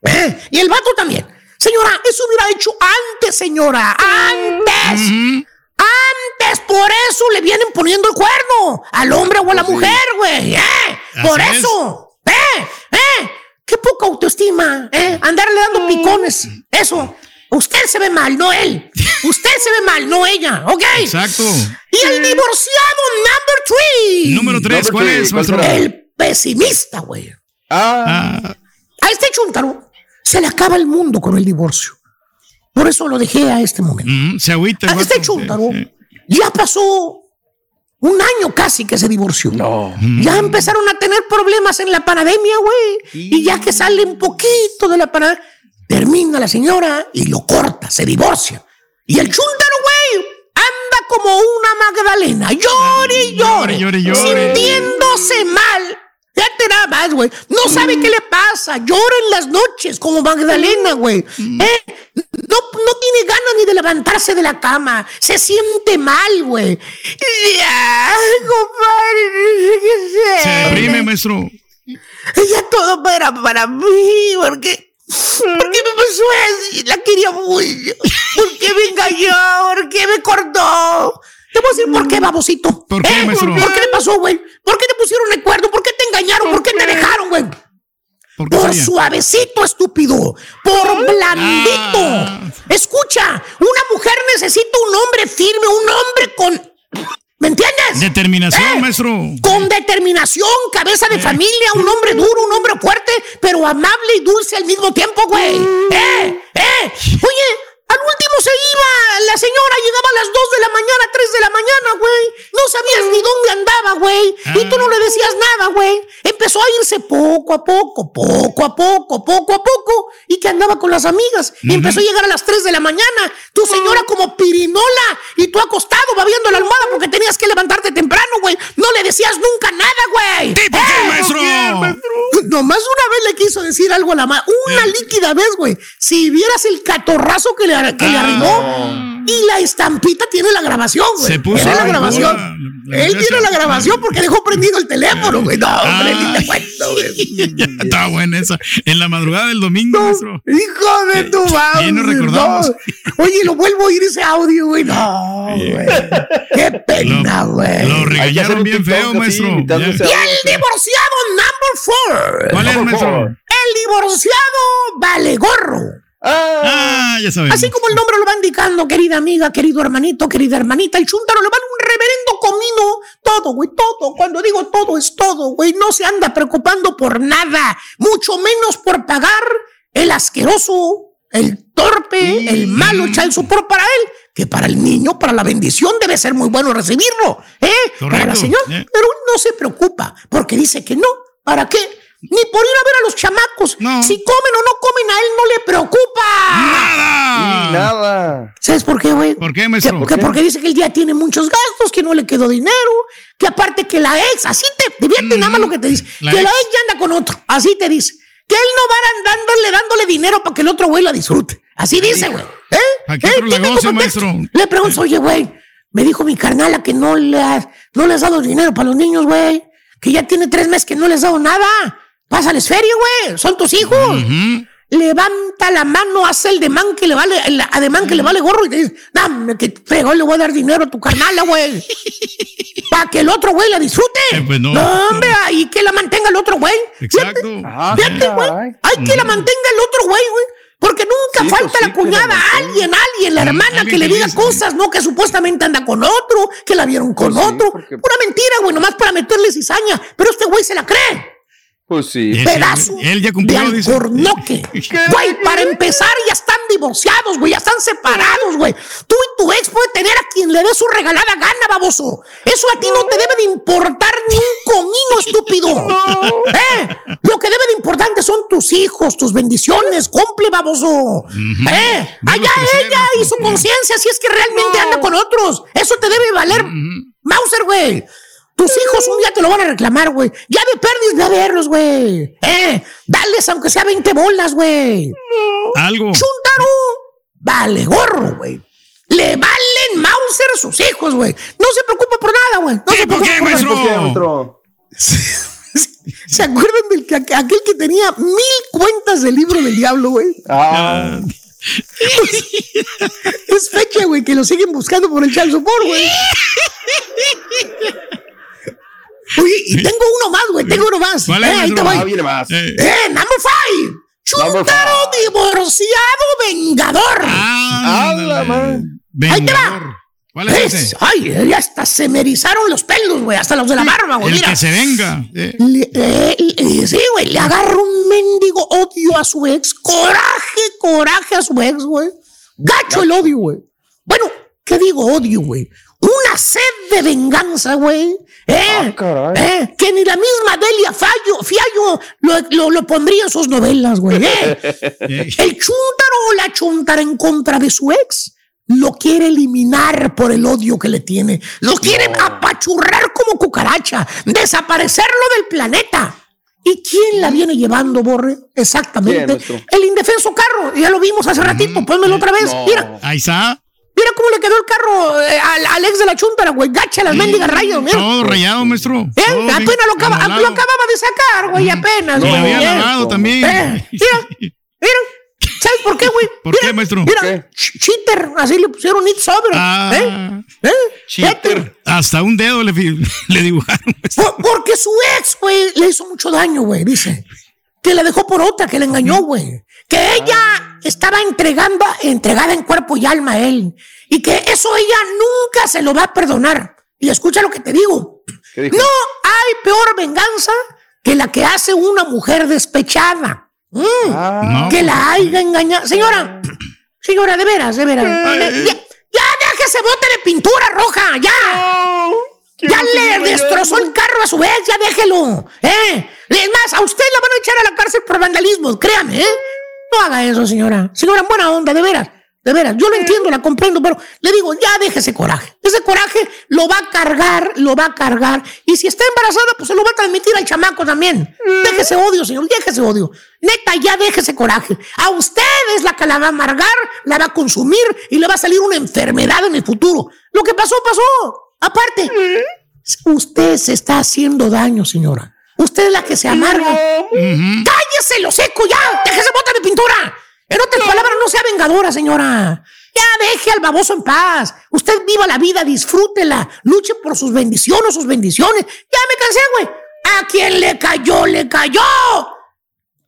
¿Eh? Y el vato también. Señora, eso hubiera hecho antes, señora. Antes. Antes, por eso le vienen poniendo el cuerno al hombre o a la mujer, güey. ¿eh? Por es. eso. ¿Eh? ¿Eh? Qué poca autoestima, ¿eh? Andarle dando picones. Eso. Usted se ve mal, no él. (laughs) Usted se ve mal, no ella. ¿Ok? Exacto. Y el divorciado number three. Número tres, ¿cuál es. El pesimista, güey. Ah, Ah, A este chuntaro se le acaba el mundo con el divorcio. Por eso lo dejé a este momento. mm, se agüita. A este chuntaro Sí, ya pasó un año casi que se divorció. no. Ya empezaron a tener problemas en la pandemia, güey. Y ya que sale un poquito de la pandemia, termina la señora y lo corta, se divorcia. Y el chúntaro, güey, anda como una Magdalena, llore y llore, Llore, llore, llore. sintiéndose mal. Fíjate nada más, güey. No sabe qué le pasa. Llora en las noches como Magdalena, güey. ¿Eh? No, no tiene ganas ni de levantarse de la cama. Se siente mal, güey. Compadre, ¿qué Se sé? deprime, maestro. Ella todo era para mí, porque. ¿Por qué me pasó así? La quería mucho. ¿Por qué me engañó? ¿Por qué me cortó? Te voy a decir por qué, babosito. ¿Por qué, ¿Eh? maestro? ¿Por qué le pasó, güey? ¿Por qué te pusieron el cuerno? ¿Por qué te engañaron? ¿Por qué te dejaron, güey? ¿Por suavecito, estúpido. Por blandito. Ah. Escucha, una mujer necesita un hombre firme, un hombre con. ¿Me entiendes? Determinación, ¿Eh? maestro. Con determinación, cabeza de familia, un hombre duro, un hombre fuerte, pero amable y dulce al mismo tiempo, güey. ¿Eh? ¿Eh? Oye, al último se iba, la señora llegaba a las 2 de la mañana, 3 de la mañana, güey. No sabías ni dónde andaba, güey. Y tú no le decías nada, güey. Empezó a irse poco a poco, poco a poco, poco a poco. Y que andaba con las amigas. Y empezó a llegar a las 3 de la mañana. Tu señora como pirinola. Y tú acostado, babiando la almohada porque tenías que levantarte temprano, güey. No le decías nunca nada, güey. ¿Tipo qué, ¡Eh! maestro? No, nomás una vez le quiso decir algo a la madre. Una líquida vez, güey. Si vieras el catorrazo que le, que le arrimó. Y la estampita tiene la grabación, güey. Se puso Tiene la grabación. Él tiene la grabación porque dejó prendido el teléfono, güey. No, hombre, Ah. ni te cuento, güey. (laughs) Estaba buena esa. En la madrugada del domingo, maestro. Hijo de tu madre. Bien nos recordamos. no. Oye, lo vuelvo a oír ese audio, güey. No, güey. Qué pena, güey. Lo regañaron bien feo, maestro. Y el divorciado number four. ¿Cuál es, maestro? El divorciado vale gorro. Ah, ya sabemos. Así como el nombre lo va indicando, querida amiga, querido hermanito, querida hermanita, el chúntaro le vale un reverendo comino. Todo, güey, todo. Cuando digo todo es todo, güey. No se anda preocupando por nada. Mucho menos por pagar el asqueroso, el torpe, el malo child support para él. Que para el niño, para la bendición, debe ser muy bueno recibirlo. ¿Eh? Para la Correcto, señora. eh. Pero no se preocupa porque dice que no. ¿Para qué? Ni por ir a ver a los chamacos. Si comen o no comen, a él no le preocupa. ¡Nada! Nada. ¿Sabes por qué, güey? ¿Por qué, maestro? Que- ¿Por que qué? porque dice que el día tiene muchos gastos, que no le quedó dinero, que aparte que la ex, así te divierte nada más lo que te dice, la que la ex. ya anda con otro, así te dice, que él no va a andar dándole, dándole dinero para que el otro güey la disfrute. Así dice, güey. ¿Eh? ¿Para qué ¿Eh? negocio, maestro? Le pregunto, oye, güey, me dijo mi carnala que no le, has, no le has dado dinero para los niños, güey, que ya tiene tres meses que no les has dado nada. Pásales feria, güey, son tus hijos. Levanta la mano, hace el demán que le vale, el ademán que le vale gorro y te dice, dame que fregó, le voy a dar dinero a tu carnala, güey. (laughs) Para que el otro güey la disfrute. pues no. hombre, ahí que la mantenga el otro güey. Exacto. Fíjate, güey. Hay que la mantenga el otro güey, güey. Porque nunca Sí, falta pues sí, la cuñada, alguien, alguien, la hermana alguien que le diga dice. cosas, ¿no? Que supuestamente anda con otro, que la vieron con Pues sí, otro. porque- Pura mentira, güey, nomás para meterle cizaña. Pero este güey se la cree Pues sí. Pedazo Él ya de cumplió, dice. alcornoque. (laughs) Güey, para empezar ya están divorciados, güey, ya están separados, güey. Tú y tu ex puede tener a quien le dé su regalada gana, baboso. Eso a ti no te debe de importar ni un comino, (laughs) estúpido. ¿Eh? Lo que debe de importarte son tus hijos, tus bendiciones. Cumple, baboso. ¿Eh? Allá crecer, ella su conciencia si es que realmente anda con otros. Eso te debe valer. Mauser, güey. Tus hijos un día te lo van a reclamar, güey. Ya de perdis ve a verlos, güey. Eh, dales aunque sea 20 bolas, güey. Algo. Chuntaro, vale gorro, güey. Le valen Mauser a sus hijos, güey. No se preocupa por nada, güey. No se ¿Por preocupa qué, por nada. maestro? ¿Por qué, maestro? ¿Se acuerdan del que aquel que tenía mil cuentas del libro del diablo, güey? Ah, Es fecha, güey, que lo siguen buscando por el child support, güey. (laughs) Oye, y tengo uno más, güey, tengo uno más. ¿Cuál es, Eh, ahí te voy. viene más. Eh, ¡Eh, number five! ¡Chuntaro divorciado vengador! ah, la madre. Ahí te va. Vengador. ¿Cuál es Es- ese? ay, ya hasta se me erizaron los pelos, güey, hasta los de la barba, güey. El Mira. que se venga. Eh, Le- eh, sí, güey, le agarra un mendigo odio a su ex. Coraje, coraje a su ex, güey. Gacho el odio, güey. Bueno, ¿qué digo odio, güey? Una sed de venganza, güey. Eh, Ah, eh, que ni la misma Delia Fallo, Fiallo lo, lo- lo pondría en sus novelas, güey. eh. (laughs) El chúntaro o la chuntara en contra de su ex lo quiere eliminar por el odio que le tiene. Lo quiere apachurrar como cucaracha, desaparecerlo del planeta. ¿Y quién la viene llevando, Borre? Exactamente. El indefenso carro. Ya lo vimos hace ratito. Pónmelo otra vez. No. Mira, Ahí está. Mira cómo le quedó el carro eh, al, al ex de la chuntara, güey. Gacha las mendigas rayas, mira. Todo rayado, maestro. Eh, Todo apenas lo, acaba- amalado. lo acababa de sacar, güey, apenas. Lo había Eh. lavado también. Eh, mira, (laughs) mira. ¿Sabes por qué, güey? ¿Por Mira, qué, maestro? Mira, ¿Qué? cheater, así le pusieron it sobre. Ah. ¿Eh? ¿Eh? Cheater. Hasta un dedo le, (laughs) dibujaron. Por- porque su ex, güey, le hizo mucho daño, güey, dice. Que la dejó por otra, que le engañó, güey. Que ella estaba entregando, entregada en cuerpo y alma a él. Y que eso ella nunca se lo va a perdonar. Y escucha lo que te digo. No hay peor venganza que la que hace una mujer despechada. Mm, Ah, No. que la haya engañado. Señora, señora, de veras, de veras. Eh, Ya, ya deje ese bote de pintura roja, ya. Ya le destrozó el carro a su vez, ya déjelo. ¿eh? Es más, a usted la van a echar a la cárcel por vandalismo, créame, ¿eh? No haga eso, señora. Señora, en buena onda, de veras. De veras, yo lo entiendo, la comprendo, pero le digo, ya deje ese coraje. Ese coraje lo va a cargar, lo va a cargar. Y si está embarazada, pues se lo va a transmitir al chamaco también. Deje ese odio, señor, deje ese odio. Neta, ya deje ese coraje. A usted es la que la va a amargar, la va a consumir y le va a salir una enfermedad en el futuro. Lo que pasó, pasó. Aparte, usted se está haciendo daño, señora. Usted es la que se amarga. ¡Cállese, lo seco ya! ¡Déjese botar de pintura! En otras palabras, no sea vengadora, señora. Ya deje al baboso en paz. Usted viva la vida, disfrútela. Luche por sus bendiciones, sus bendiciones. Ya me cansé, güey. A quien le cayó, le cayó.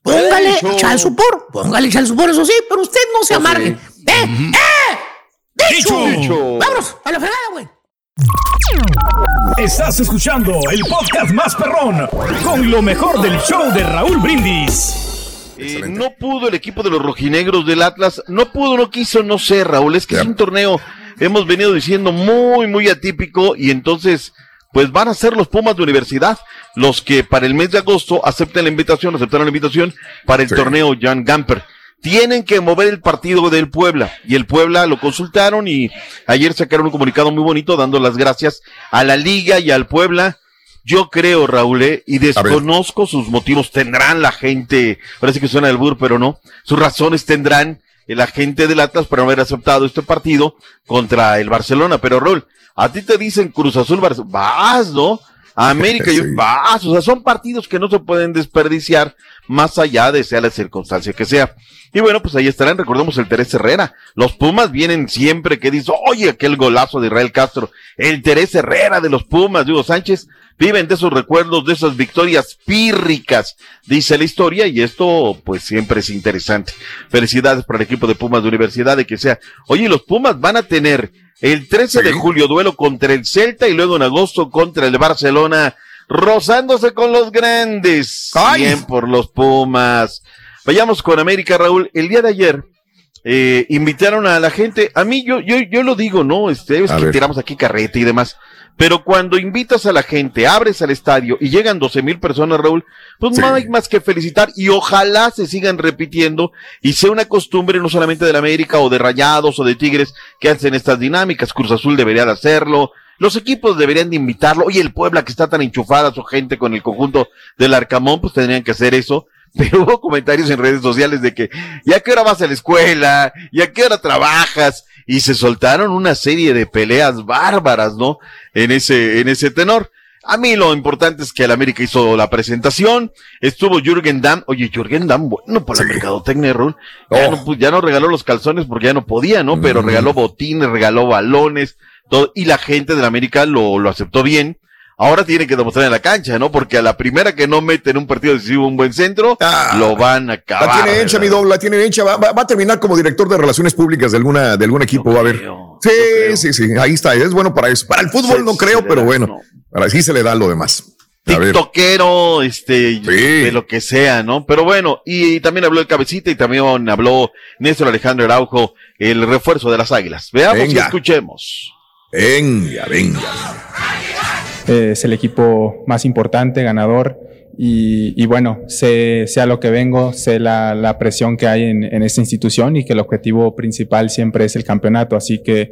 Póngale chal supor. Póngale chal supor, eso sí, pero usted no se amargue. ¡Eh! ¡Eh! ¡Dicho! Dicho. ¡Vámonos! ¡A la fregada, güey! Estás escuchando el podcast más perrón con lo mejor del show de Raúl Brindis. Eh, no pudo el equipo de los rojinegros del Atlas, no pudo, no quiso, no sé, Raúl, es que es un torneo, hemos venido diciendo muy, muy atípico y entonces, pues van a ser los Pumas de universidad los que para el mes de agosto acepten la invitación, aceptaron la invitación para el torneo Jan Gamper. Tienen que mover el partido del Puebla y el Puebla lo consultaron y ayer sacaron un comunicado muy bonito dando las gracias a la liga y al Puebla. Yo creo, Raúl, ¿eh? y desconozco sus motivos. Tendrán la gente, parece que suena el bur, pero no. Sus razones tendrán la gente del Atlas para no haber aceptado este partido contra el Barcelona. Pero, Raúl, a ti te dicen Cruz Azul, Barce- vas, ¿no? (laughs) América, yo, vas. O sea, son partidos que no se pueden desperdiciar más allá de sea la circunstancia que sea. Y bueno, pues ahí estarán, recordemos el Terés Herrera. Los Pumas vienen siempre que dice, oye, aquel golazo de Israel Castro. El Terés Herrera de los Pumas, Hugo Sánchez, viven de esos recuerdos, de esas victorias pírricas, dice la historia, y esto pues siempre es interesante. Felicidades para el equipo de Pumas de Universidad de que sea. Oye, los Pumas van a tener el 13 de julio duelo contra el Celta y luego en agosto contra el Barcelona, rozándose con los grandes. Bien por los Pumas. Vayamos con América, Raúl. El día de ayer eh, invitaron a la gente. A mí, yo, yo, yo lo digo, ¿no? Este, es A que ver. tiramos aquí carrete y demás. Pero cuando invitas a la gente, abres al estadio y llegan 12 mil personas, Raúl, pues no hay más que felicitar y ojalá se sigan repitiendo y sea una costumbre no solamente de la América o de Rayados o de Tigres que hacen estas dinámicas. Cruz Azul debería de hacerlo. Los equipos deberían de invitarlo. Oye, el Puebla que está tan enchufada su gente con el conjunto del Arcamón, pues tendrían que hacer eso. (laughs) Pero hubo comentarios en redes sociales de que, ¿y a qué hora vas a la escuela? ¿Y a qué hora trabajas? Y se soltaron una serie de peleas bárbaras, ¿no? En ese, en ese tenor. A mí lo importante es que el América hizo la presentación, estuvo Jürgen Damm, oye, Jürgen Damm, bueno, para la mercadotecnia, Raúl, ya, no, pues, ya no regaló los calzones porque ya no podía, ¿no? Pero regaló botines, regaló balones, todo, y la gente del América lo, lo aceptó bien. Ahora tiene que demostrar en la cancha, ¿no? Porque a la primera que no mete en un partido decisivo un buen centro, lo van a acabar. La tiene hecha, mi doble, la tiene hecha. Va, va- va a terminar como director de relaciones públicas de alguna, de algún equipo. va a ver. Sí, sí, sí. Ahí está. Es bueno para eso. Para el fútbol no creo, pero bueno. Para sí se le da lo demás. Tiktokero, este, de lo que sea, ¿no? Pero bueno, y, también habló el cabecita y también habló Néstor Alejandro Araujo, el refuerzo de las águilas. Veamos y Venga. escuchemos. Venga, venga. Es el equipo más importante, ganador. Y, y bueno, sé, sé a lo que vengo, sé la, la presión que hay en, en esta institución y que el objetivo principal siempre es el campeonato. Así que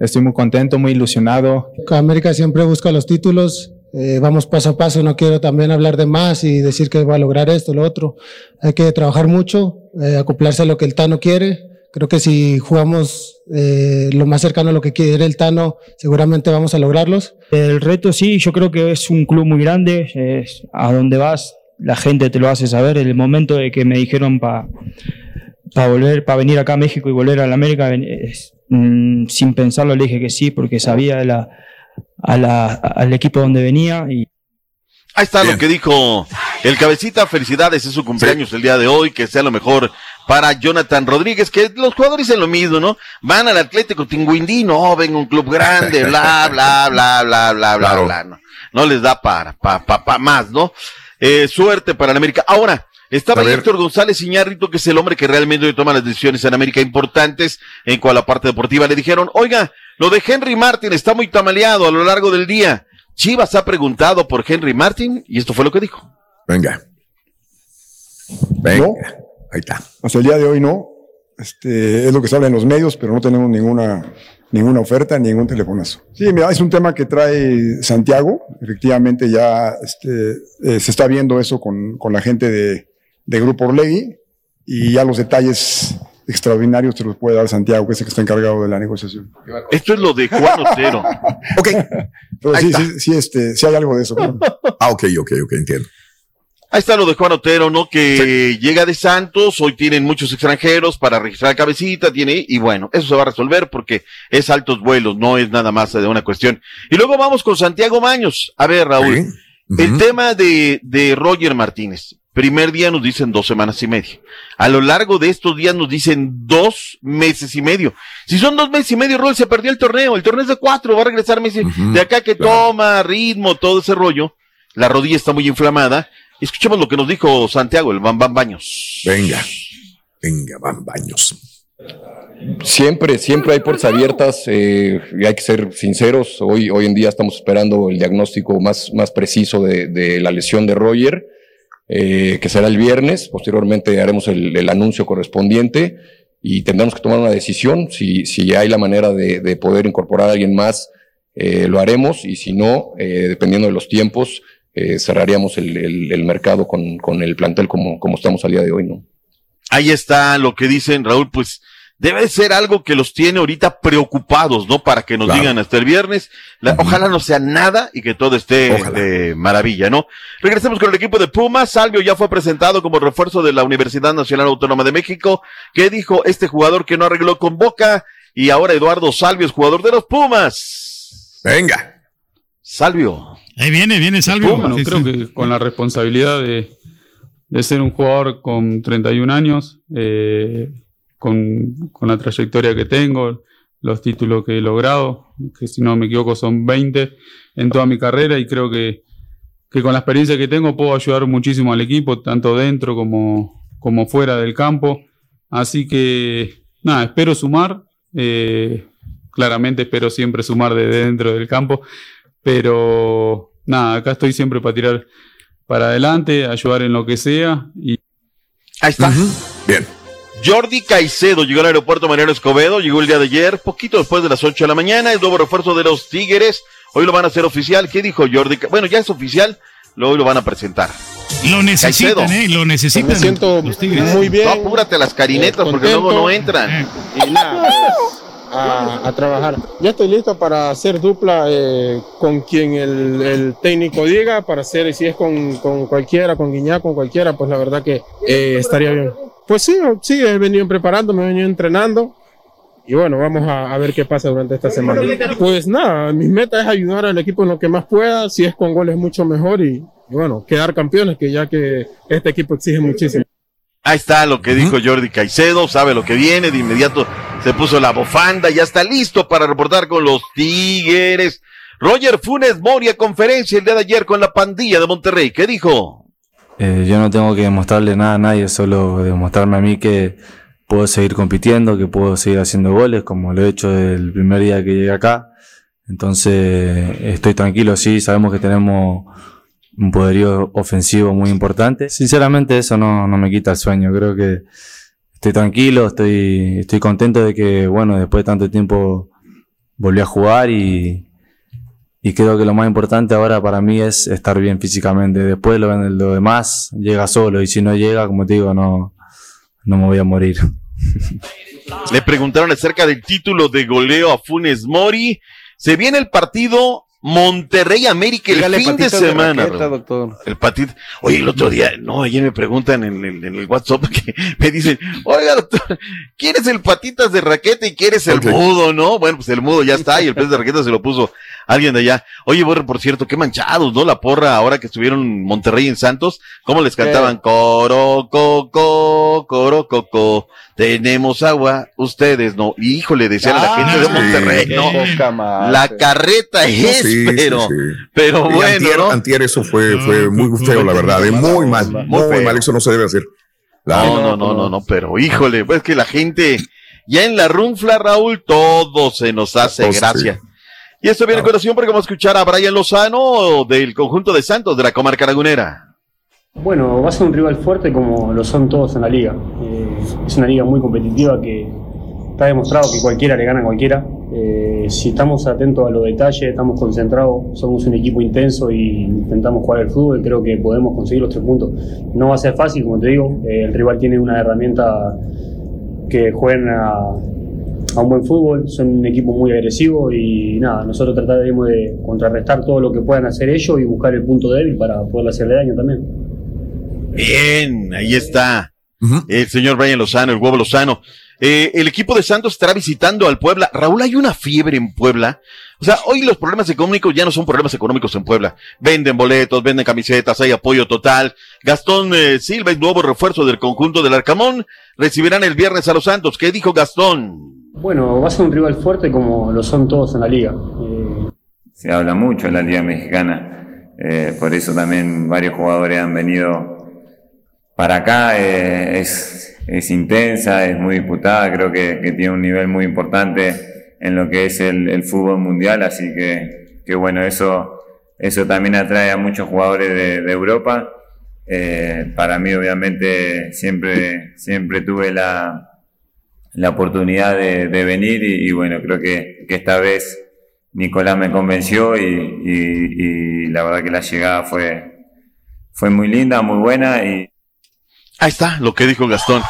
estoy muy contento, muy ilusionado. América siempre busca los títulos. eh, vamos paso a paso. No quiero también hablar de más y decir que va a lograr esto, lo otro. Hay que trabajar mucho, eh, acoplarse a lo que el Tano quiere. Creo que si jugamos eh, lo más cercano a lo que quiere el Tano, seguramente vamos a lograrlos. El reto sí, yo creo que es un club muy grande, es a donde vas, la gente te lo hace saber. El momento de que me dijeron para volver, para venir acá a México y volver a la América, es, mm, sin pensarlo le dije que sí, porque sabía la, a la- al equipo donde venía y Ahí está lo que dijo el cabecita. Felicidades, es su cumpleaños el día de hoy. Que sea lo mejor para Jonathan Rodríguez. Que los jugadores dicen lo mismo, ¿no? Van al Atlético Tinguindí, no, venga un club grande, bla, (laughs) bla, bla, bla, bla, bla, bla. No, no les da para, para, para, para más, ¿no? Eh, suerte para el América. Ahora, estaba. Héctor González Iñárritu, que es el hombre que realmente toma las decisiones en América importantes en a la parte deportiva. Le dijeron, oiga, lo de Henry Martin está muy tamaleado a lo largo del día. Chivas ha preguntado por Henry Martin y esto fue lo que dijo. Venga. Venga. Ahí está. Hasta el día de hoy no. este, es lo que se habla en los medios, pero no tenemos ninguna, ninguna oferta, ningún telefonazo. Sí, mira, es un tema que trae Santiago, efectivamente ya este, eh, se está viendo eso con, con la gente de, de Grupo Orlegui y ya los detalles extraordinarios te los puede dar Santiago, que es el que está encargado de la negociación. Esto es lo de Juan Otero. ok. Pero sí, sí, sí, este, sí hay algo de eso. Ah, ok, ok, ok, entiendo. Ahí está lo de Juan Otero, ¿no? Que llega de Santos, hoy tienen muchos extranjeros para registrar cabecita, tiene, y bueno, eso se va a resolver porque es altos vuelos, no es nada más de una cuestión. Y luego vamos con Santiago Maños. A ver, Raúl, el tema de, de Roger Martínez. Primer día nos dicen dos semanas y media. A lo largo de estos días nos dicen dos meses y medio. Si son dos meses y medio, Raúl, se perdió el torneo. El torneo es de cuatro, va a regresar Messi. de acá que toma ritmo, todo ese rollo. La rodilla está muy inflamada. Escuchemos lo que nos dijo Santiago, el Bam Bam Baños. Venga, venga, Bam Baños. Siempre, siempre hay puertas abiertas eh, y hay que ser sinceros. Hoy, hoy en día estamos esperando el diagnóstico más, más preciso de, de la lesión de Roger, eh, que será el viernes. Posteriormente haremos el, el, anuncio correspondiente y tendremos que tomar una decisión. Si, si hay la manera de, de poder incorporar a alguien más, eh, lo haremos y si no, eh, dependiendo de los tiempos, eh, cerraríamos el, el, el mercado con, con, el plantel como, como estamos al día de hoy, ¿no? Ahí está lo que dicen, Raúl, pues debe ser algo que los tiene ahorita preocupados, ¿no? Para que nos claro. digan hasta el viernes. La. Ojalá no sea nada y que todo esté de maravilla, ¿no? Regresemos con el equipo de Pumas. Salvio ya fue presentado como refuerzo de la Universidad Nacional Autónoma de México. ¿Qué dijo este jugador que no arregló con Boca? Y ahora Eduardo Salvio es jugador de los Pumas. Venga. Salvio. Ahí viene, viene Salvio. Bueno, sí, creo sí. que con la responsabilidad de, de, ser un jugador con 31 años, eh, con, con, la trayectoria que tengo, los títulos que he logrado, que si no me equivoco son 20 en toda mi carrera y creo que, que con la experiencia que tengo puedo ayudar muchísimo al equipo, tanto dentro como, como fuera del campo. Así que, nada, espero sumar. Eh, claramente espero siempre sumar de dentro del campo pero nada, acá estoy siempre para tirar para adelante, ayudar en lo que sea. Y... Ahí está. Uh -huh. Bien. Jordi Caicedo llegó al aeropuerto Mariano Escobedo, llegó el día de ayer, poquito después de las 8 de la mañana, es nuevo refuerzo de los Tigres. Hoy lo van a hacer oficial. ¿Qué dijo Jordi? Bueno, ya es oficial, luego lo van a presentar. Lo necesitan, Caicedo. ¿eh? Lo necesitan. Me siento los tigres. muy bien. No, apúrate las carinetas eh, porque luego no entran. Eh. Y nada. A, a, trabajar. Ya estoy listo para hacer dupla eh, con quien el, el, técnico diga, para hacer, si es con, con cualquiera, con Guiñá, con cualquiera, pues la verdad que eh, estaría bien. Pues sí, sí, he venido preparando, me he venido entrenando. Y bueno, vamos a, a, ver qué pasa durante esta semana. Pues nada, mi meta es ayudar al equipo en lo que más pueda, si es con goles mucho mejor y, bueno, quedar campeones, que ya que este equipo exige muchísimo. Ahí está lo que dijo Jordi Caicedo, sabe lo que viene, de inmediato se puso la bofanda, ya está listo para reportar con los Tigres. Roger Funes Moria, conferencia el día de ayer con la pandilla de Monterrey, ¿qué dijo? Eh, yo no tengo que demostrarle nada a nadie, solo demostrarme a mí que puedo seguir compitiendo, que puedo seguir haciendo goles, como lo he hecho el primer día que llegué acá. Entonces estoy tranquilo, sí, sabemos que tenemos un poderío ofensivo muy importante. Sinceramente eso no, no me quita el sueño, creo que estoy tranquilo, estoy, estoy contento de que, bueno, después de tanto tiempo volví a jugar y, y creo que lo más importante ahora para mí es estar bien físicamente. Después lo, lo demás llega solo y si no llega, como te digo, no, no me voy a morir. Le preguntaron acerca del título de goleo a Funes Mori. Se viene el partido Monterrey América el Dígale fin de semana. De raqueta, doctor. El patito. Oye, el otro día, no, ayer me preguntan en el, en el, WhatsApp que (laughs) me dicen, oiga, doctor, ¿quién es el patitas de raqueta y quién es el okay. mudo, no? Bueno, pues el mudo ya está y el pez de raqueta se lo puso alguien de allá. Oye, Borre, por cierto, qué manchados, ¿no? La porra ahora que estuvieron Monterrey en Santos, ¿cómo les cantaban? Coro, coco, coro, coco. Tenemos agua, ustedes no. Híjole, decía ah, la gente de Monterrey, no. La carreta es, sí, pero, sí, sí. pero y bueno. Antier, ¿no? antier eso fue, fue muy feo, la verdad, de muy mal, muy, muy mal, eso no se debe hacer. No, no, no, no, no, pero híjole, pues que la gente, ya en la runfla, Raúl, todo se nos hace oh, gracia. Y esto viene a colación porque vamos a escuchar a Brian Lozano del conjunto de Santos de la comarca lagunera. Bueno, va a ser un rival fuerte como lo son todos en la liga. Eh, es una liga muy competitiva que está demostrado que cualquiera le gana a cualquiera. Eh, si estamos atentos a los detalles, estamos concentrados, somos un equipo intenso y intentamos jugar el fútbol, creo que podemos conseguir los tres puntos. No va a ser fácil, como te digo, eh, el rival tiene una herramienta que juegan a, a un buen fútbol, son un equipo muy agresivo y nada, nosotros trataremos de contrarrestar todo lo que puedan hacer ellos y buscar el punto débil para poder hacerle daño también. Bien, ahí está. El señor Brian Lozano, el huevo Lozano. Eh, el equipo de Santos estará visitando al Puebla. Raúl, hay una fiebre en Puebla. O sea, hoy los problemas económicos ya no son problemas económicos en Puebla. Venden boletos, venden camisetas, hay apoyo total. Gastón eh, Silva, el nuevo refuerzo del conjunto del Arcamón, recibirán el viernes a los Santos. ¿Qué dijo Gastón? Bueno, va a ser un rival fuerte como lo son todos en la liga. Se habla mucho en la Liga Mexicana. Eh, por eso también varios jugadores han venido para acá. eh, es, intensa, es muy disputada. Creo que, tiene un nivel muy importante en lo que es el, fútbol mundial. Así que, que bueno, eso, eso también atrae a muchos jugadores de, de Europa. Eh, para mí, obviamente, siempre, siempre tuve la, la oportunidad de, de venir y, y bueno, creo que, que esta vez Nicolás me convenció y, y- y la verdad que la llegada fue, fue muy linda, muy buena y Ahí está lo que dijo Gastón.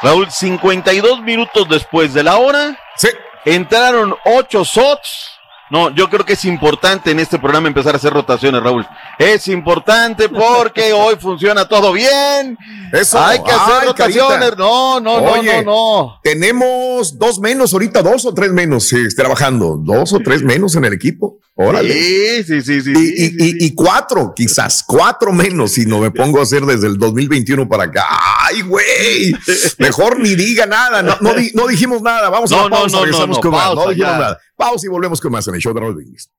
Raúl, 52 minutos después de la hora. Entraron ocho shots. No, yo creo que es importante en este programa empezar a hacer rotaciones, Raúl. Es importante porque (laughs) hoy funciona todo bien. Eso. Hay que hacer Ay, rotaciones. carita. No, no, no, Oye, no, no. Tenemos dos menos ahorita, dos o tres menos eh, trabajando, dos o tres menos en el equipo. Órale. Sí, sí, sí, sí. Y, y- y- y cuatro, quizás, cuatro menos si no me pongo a hacer desde el 2021 para acá. Ay, güey. (laughs) Mejor ni diga nada. No, no, no dijimos nada. Vamos a No, la no, pausa. no, no, no. No pausa, dijimos nada. Pausa y volvemos con más en el show de Raúl Brindis.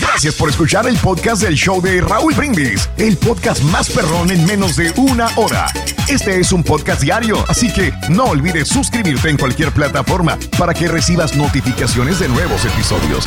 Gracias por escuchar el podcast del show de Raúl Brindis, el podcast más perrón en menos de una hora. Este es un podcast diario, así que no olvides suscribirte en cualquier plataforma para que recibas notificaciones de nuevos episodios.